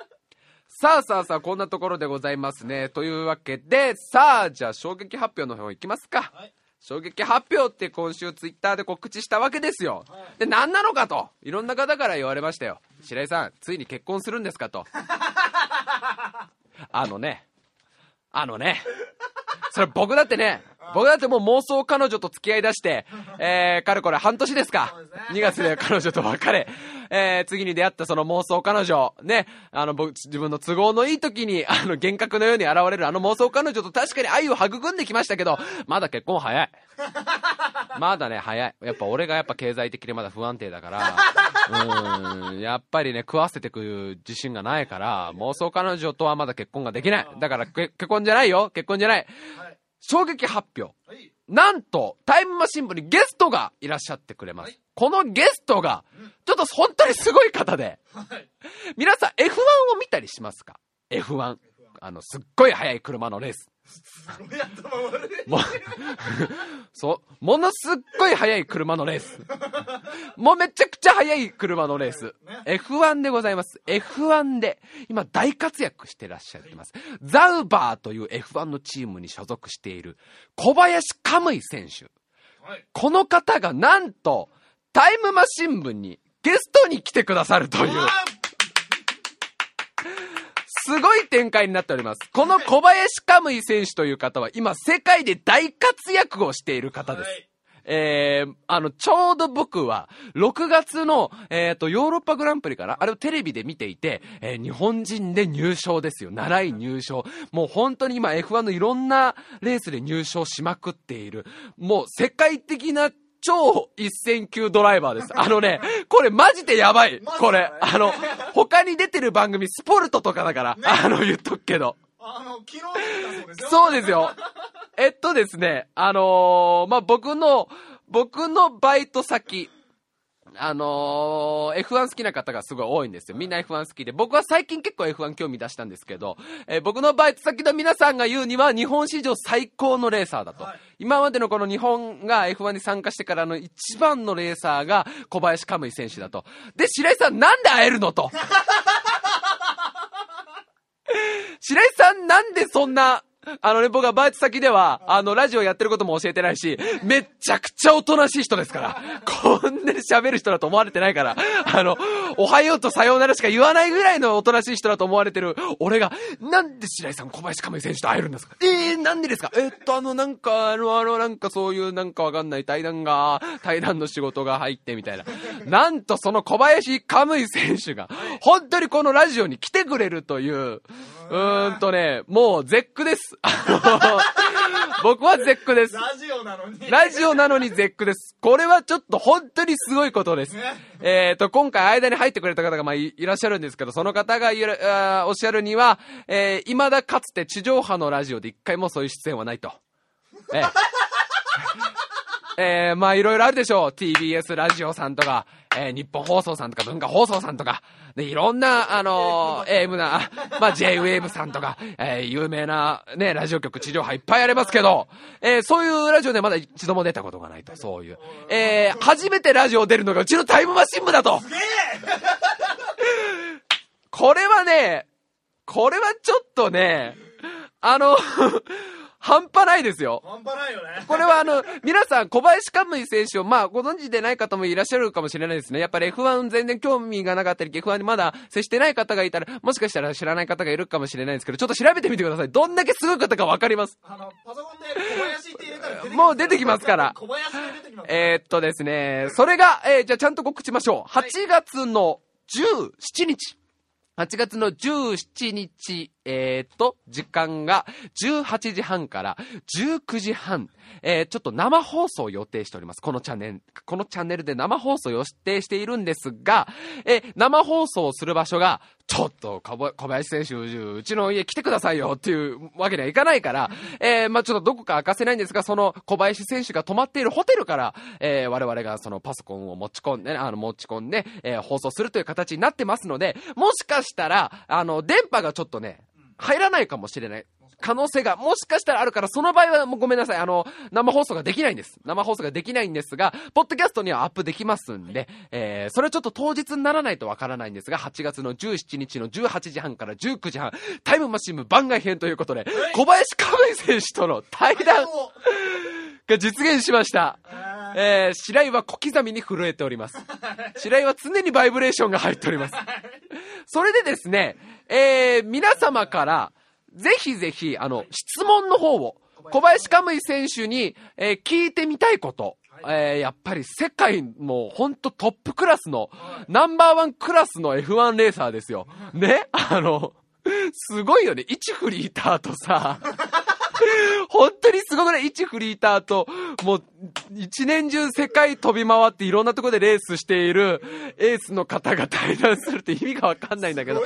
S1: さあさあさあ、こんなところでございますね。というわけで、さあ、じゃあ衝撃発表の方行きますか。
S2: はい
S1: 衝撃発表って今週ツイッターで告知したわけですよ。で、何なのかと、いろんな方から言われましたよ。白井さん、ついに結婚するんですかと。あのね、あのね、それ僕だってね、僕だってもう妄想彼女と付き合い出して、えー、かれこれ半年ですか
S2: そうですね。
S1: 2月で彼女と別れ、えー、次に出会ったその妄想彼女、ね、あの、僕、自分の都合のいい時に、あの、幻覚のように現れるあの妄想彼女と確かに愛を育んできましたけど、まだ結婚早い。まだね、早い。やっぱ俺がやっぱ経済的にまだ不安定だから、うーん、やっぱりね、食わせてく自信がないから、妄想彼女とはまだ結婚ができない。だから、け結婚じゃないよ結婚じゃない。
S2: はい
S1: 衝撃発表。
S2: はい
S1: なんと、タイムマシン部にゲストがいらっしゃってくれます。
S2: はい
S1: このゲストが、ちょっと本当にすごい方で、
S2: はい
S1: 皆さん F1 を見たりしますか ?F1。あの、すっごい速い車のレース。
S2: すごい頭悪い
S1: もう、そう、ものすっごい速い車のレース。もうめちゃくちゃ速い車のレース。F1 でございます。F1 で、今大活躍してらっしゃってます。ザウバーという F1 のチームに所属している小林カムイ選手。
S2: はい。
S1: この方がなんと、タイムマシン部にゲストに来てくださるという、すごい展開になっております。この小林カムイ選手という方は今世界で大活躍をしている方です。
S2: はい
S1: えー、あの、ちょうど僕は、6月の、えっ、と、ヨーロッパグランプリかなあれをテレビで見ていて、えー日本人で入賞ですよ。習い入賞。もう本当に今 F1 のいろんなレースで入賞しまくっている。もう世界的な超一線級ドライバーです。あのね、これマジでやばい。これ、あの、他に出てる番組、スポルトとかだから、あの、言っとくけど。
S2: あの、昨日そうですよ。
S1: そうですよ。えっとですね、あのーまあ、僕の、僕のバイト先、あのー F1 好きな方がすごい多いんですよ。みんな F1 好きで。僕は最近結構 F1 興味出したんですけど、えー僕のバイト先の皆さんが言うには日本史上最高のレーサーだと。
S2: はい
S1: 今までのこの日本が F1 に参加してからの一番のレーサーが小林カムイ選手だと。で、白井さんなんで会えるのと。白井さんなんでそんな、あのね、僕はバイト先では、あの、ラジオやってることも教えてないし、めっちゃくちゃおとなしい人ですから。こんなに喋る人だと思われてないから。あの、おはようとさようならしか言わないぐらいのおとなしい人だと思われてる、俺が、なんで白井さん小林亀井選手と会えるんですか？えー、なんでですか？えっと、あの、なんか、あの、あの、なんかそういう、なんかわかんない対談が、対談の仕事が入ってみたいな。なんとその小林亀井選手が、本当にこのラジオに来てくれるという、うーんとね、もう絶句です。僕は絶句です。
S2: ラジオなのに。
S1: ラジオなのに絶句です。これはちょっと本当にすごいことです。えっ、と、今回間に入ってくれた方がまあいいらっしゃるんですけど、その方が言うあーおっしゃるには、えー、未だかつて地上波のラジオで一回もそういう出演はないと。ええ えー、まあいろいろあるでしょう。TBS ラジオさんとか、えー、日本放送さんとか文化放送さんとか、で、いろんな、あのー、AM な、まあ J-Wave さんとか、えー、有名なね、ラジオ局地上波いっぱいありますけど、えー、そういうラジオでまだ一度も出たことがないと、そういう。えー、初めてラジオ出るのがうちのタイムマシン部だとこれはね、これはちょっとね、あの、半端ないですよ。
S2: 半端ないよね。
S1: これはあの、皆さん、小林カムイ選手を、まあ、ご存知でない方もいらっしゃるかもしれないですね。やっぱり F1 全然興味がなかったり、F1 にまだ接してない方がいたら、もしかしたら知らない方がいるかもしれないんですけど、ちょっと調べてみてください。どんだけすごい方かわかります。
S2: あの、パソコンで小林って入れたら
S1: もう出てきますから
S2: 小林で出てきます。
S1: えーっとですね、それが、えーじゃあちゃんと告知しましょう。
S2: はい
S1: 8月の17日。8月の17日、えーっと、時間が18時半から19時半、えーちょっと生放送を予定しております。このチャンネル、このチャンネルで生放送を予定しているんですが、えー生放送をする場所が、ちょっと小林選手、うちの家来てくださいよっていうわけにはいかないから、えーまあちょっとどこか明かせないんですが、その小林選手が泊まっているホテルから、えー我々がそのパソコンを持ち込んでね、あの持ち込んで、えー放送するという形になってますので、もしかしたら、あの、電波がちょっとね、入らないかもしれない。可能性がもしかしたらあるから、その場合はもうごめんなさい。あの、生放送ができないんです。生放送ができないんですが、ポッドキャストにはアップできますんで、えー、それはちょっと当日にならないとわからないんですが、8月の17日の18時半から19時半、タイムマシン部番外編ということで、小林カムイ選手との対談
S2: も
S1: が実現しました。えー、白井は小刻みに震えております。白井は常にバイブレーションが入っております。それでですね、えー、皆様から、ぜひぜひ、あの、質問の方を、小林カムイ選手に、えー聞いてみたいこと、えーやっぱり世界もほんとトップクラスの、ナンバーワンクラスの F1 レーサーですよ。ね？あの、すごいよね。1フリーターとさ、本当にすごくない ?1 フリーターと、もう、一年中世界飛び回っていろんなところでレースしているエースの方が対談するって意味がわかんないんだけど、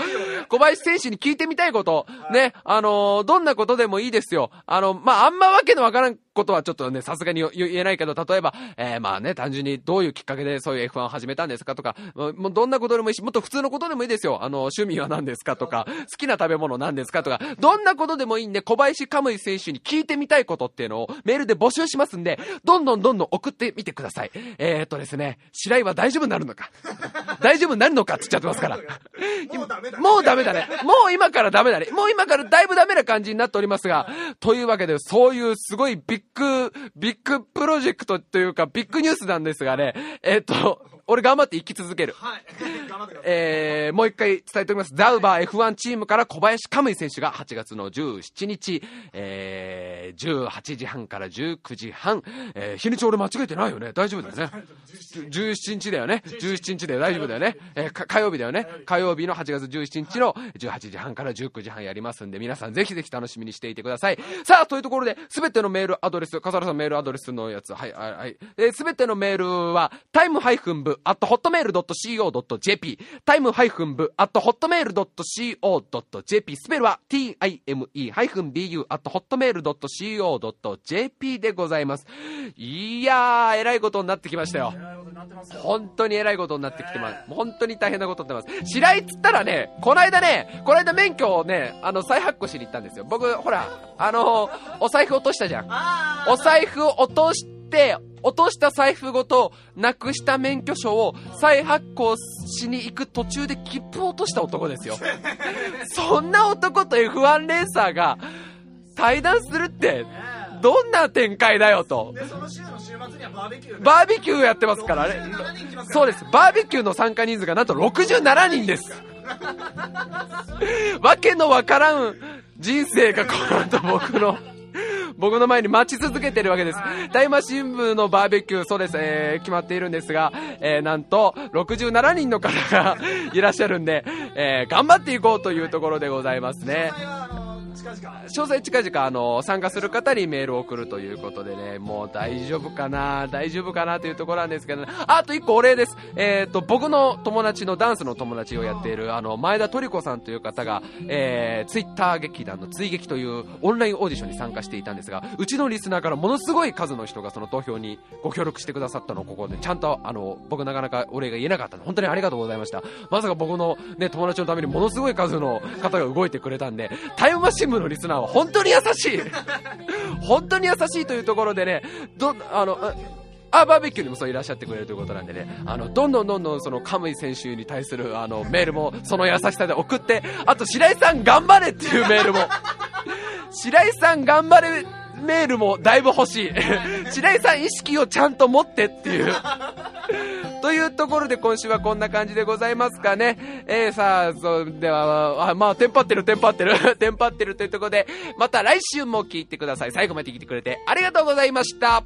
S1: 小林選手に聞いてみたいこと、ね、あのーどんなことでもいいですよ。あの、まあ、あんまわけのわからんことはちょっとね、さすがに言言えないけど、例えば、えーまあね、単純にどういうきっかけでそういう F1 を始めたんですかとか、もうもうどんなことでもいいし、もっと普通のことでもいいですよ。あの、趣味は何ですかとか、好きな食べ物何ですかとか、どんなことでもいいんで、小林カムイ選手に聞いてみたいことっていうのをメールで募集しますんで、どんどんどんどん送ってみてください。えー、っとですね、白井は大丈夫になるのか？大丈夫になるのかって言っちゃってますから。
S2: もうダメだ。
S1: もうダメだね。もう今からダメだね。もう今からだいぶダメな感じになっておりますが、というわけで、そういうすごいビッグ、ビッグプロジェクトというか、ビッグニュースなんですがね、えーっと、俺頑張って生き続ける。
S2: はい。頑張ってください。
S1: えー、もう一回伝えておきます。ザウバー F1 チームから小林可夢偉選手が8月の17日、えー、18時半から19時半、えー、日にち俺間違えてないよね。大丈夫だよね。17日だよね。17日で大丈夫だよね。えーか火曜日だよね。火曜日の8月17日の18時半から19時半やりますんで、皆さんぜひぜひ楽しみにしていてください。さあ、というところで、すべてのメールアドレス、笠原さんメールアドレスのやつ、はい、はい、はい。えーすべてのメールは、タイムハイフン部、at hotmail.co.jp、タイムハイフン部、at hotmail.co.jp、スペルは time-bu、at hotmail.co.jp でございます。いやー、偉いことになってきましたよ。
S2: えらいことになってますよ。
S1: 本当に偉いことになってきてます。本当に大変なことになってます。白井っつったらね、この間ね、この間免許をね、あの、再発行しに行ったんですよ。僕、ほら、あの、お財布落としたじゃん。お財布を落として、落とした財布ごと、なくした免許証を再発行しに行く途中で切符を落とした男ですよ。そんな男と F1 レーサーが対談するって、
S2: ね
S1: どんな展開だよと
S2: え。で、その週の週末にはバーベキュー。
S1: バーベキューやってますからね
S2: 67人来ます。から
S1: そうです。バーベキューの参加人数がなんと67人です。わけのわからん人生がこの後僕の、僕の前に待ち続けてるわけです。大麻新聞のバーベキュー、そうです、えー、決まっているんですが、えー、なんと、67人の方がいらっしゃるんで、えー、頑張っていこうというところでございますね。
S2: 詳細、近々。
S1: 詳細近々あの参加する方にメールを送るということでねもう大丈夫かな大丈夫かなというところなんですけど、ね、あと1個お礼です。えっ、と僕の友達のダンスの友達をやっているあの前田トリコさんという方が、えー、ツイッター劇団の追撃というオンラインオーディションに参加していたんですがうちのリスナーからものすごい数の人がその投票にご協力してくださったのをここでちゃんとあの僕なかなかお礼が言えなかったの。で本当にありがとうございました。まさか僕の、ね、友達のためにものすごい数の方が動いてくれたんでタイムマシチームのリスナーは本当に優しい。本当に優しいというところでねどあのああバーベキューにもそういらっしゃってくれるということなんでね、あの、どんどんどんどんそのカムイ選手に対するあのメールもその優しさで送って、あと白井さん頑張れっていうメールも、白井さん頑張れメールもだいぶ欲しい。白井さん意識をちゃんと持ってっていう。というところで今週はこんな感じでございますかね。えー、さあ、それでは、あまあ、テンパってる、テンパってる、テンパってるというところで、また来週も聞いてください。最後まで聞いてくれてありがとうございました。